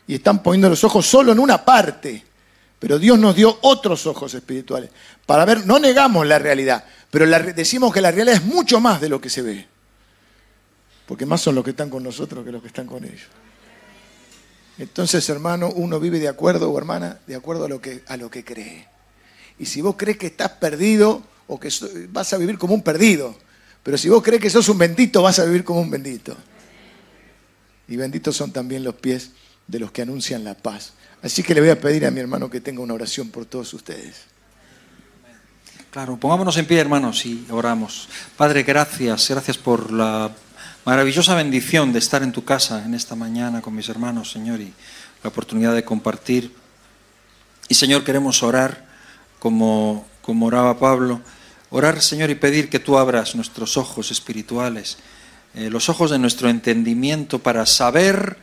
Y están poniendo los ojos solo en una parte. Pero Dios nos dio otros ojos espirituales. Para ver, no negamos la realidad, pero decimos que la realidad es mucho más de lo que se ve. Porque más son los que están con nosotros que los que están con ellos. Entonces, hermano, uno vive de acuerdo, o hermana, de acuerdo a lo que, a lo que cree. Y si vos crees que estás perdido, o que vas a vivir como un perdido. Pero si vos crees que sos un bendito, vas a vivir como un bendito y benditos son también los pies de los que anuncian la paz. Así que le voy a pedir a mi hermano que tenga una oración por todos ustedes. Claro, pongámonos en pie, hermanos, y oramos. Padre, gracias, gracias por la maravillosa bendición de estar en tu casa en esta mañana con mis hermanos, Señor, y la oportunidad de compartir. Y, Señor, queremos orar como, como oraba Pablo. Orar, Señor, y pedir que tú abras nuestros ojos espirituales eh, los ojos de nuestro entendimiento para saber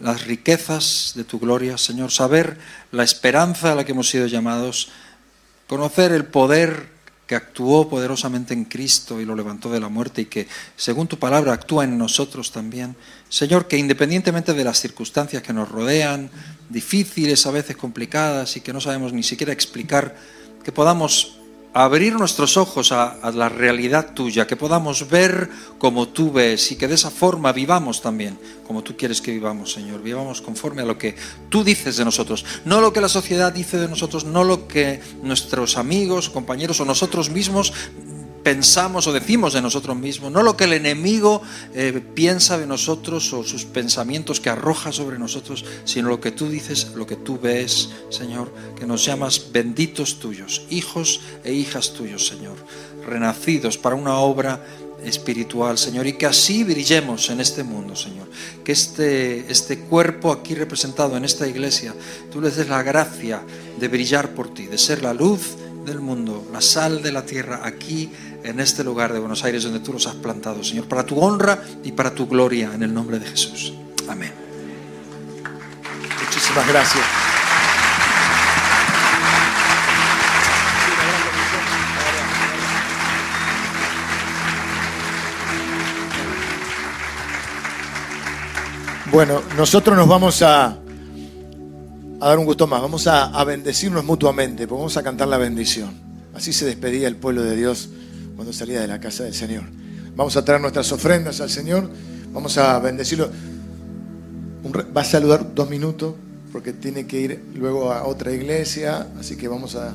las riquezas de tu gloria, Señor, saber la esperanza a la que hemos sido llamados, conocer el poder que actuó poderosamente en Cristo y lo levantó de la muerte y que, según tu palabra, actúa en nosotros también. Señor, que independientemente de las circunstancias que nos rodean, difíciles, a veces complicadas y que no sabemos ni siquiera explicar, que podamos abrir nuestros ojos a, la realidad tuya, que podamos ver como tú ves y que de esa forma vivamos también como tú quieres que vivamos, Señor. Vivamos conforme a lo que tú dices de nosotros, no lo que la sociedad dice de nosotros, no lo que nuestros amigos, compañeros o nosotros mismos pensamos o decimos de nosotros mismos, no lo que el enemigo eh, piensa de nosotros o sus pensamientos que arroja sobre nosotros, sino lo que tú dices, lo que tú ves, Señor, que nos llamas benditos tuyos, hijos e hijas tuyos, Señor, renacidos para una obra espiritual, Señor, y que así brillemos en este mundo, Señor. Que este, este cuerpo aquí representado en esta iglesia, tú les des la gracia de brillar por ti, de ser la luz del mundo, la sal de la tierra aquí en este lugar de Buenos Aires donde tú los has plantado, Señor, para tu honra y para tu gloria, en el nombre de Jesús. Amén. Muchísimas gracias. Bueno, nosotros nos vamos a, dar un gusto más, vamos a bendecirnos mutuamente, vamos a cantar la bendición. Así se despedía el pueblo de Dios cuando salía de la casa del Señor. Vamos a traer nuestras ofrendas al Señor, vamos a bendecirlo. va a saludar dos minutos porque tiene que ir luego a otra iglesia, así que vamos a,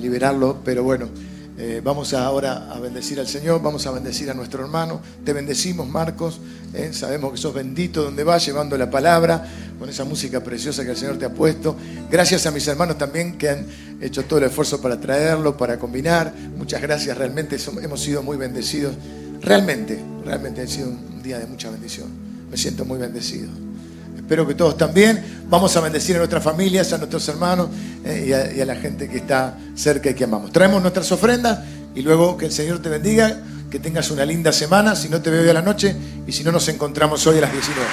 liberarlo, pero bueno, eh, vamos ahora a bendecir al Señor, vamos a bendecir a nuestro hermano. Te bendecimos, Marcos. Eh, sabemos que sos bendito donde vas, llevando la palabra, con esa música preciosa que el Señor te ha puesto. Gracias a mis hermanos también que han hecho todo el esfuerzo para traerlo, para combinar. Muchas gracias, realmente hemos sido muy bendecidos. Realmente, realmente ha sido un día de mucha bendición. Me siento muy bendecido. Espero que todos también. Vamos a bendecir a nuestras familias, a nuestros hermanos eh, y, a, y a la gente que está cerca y que amamos. Traemos nuestras ofrendas y luego que el Señor te bendiga, que tengas una linda semana. Si no te veo hoy a la noche y si no nos encontramos hoy a las 19.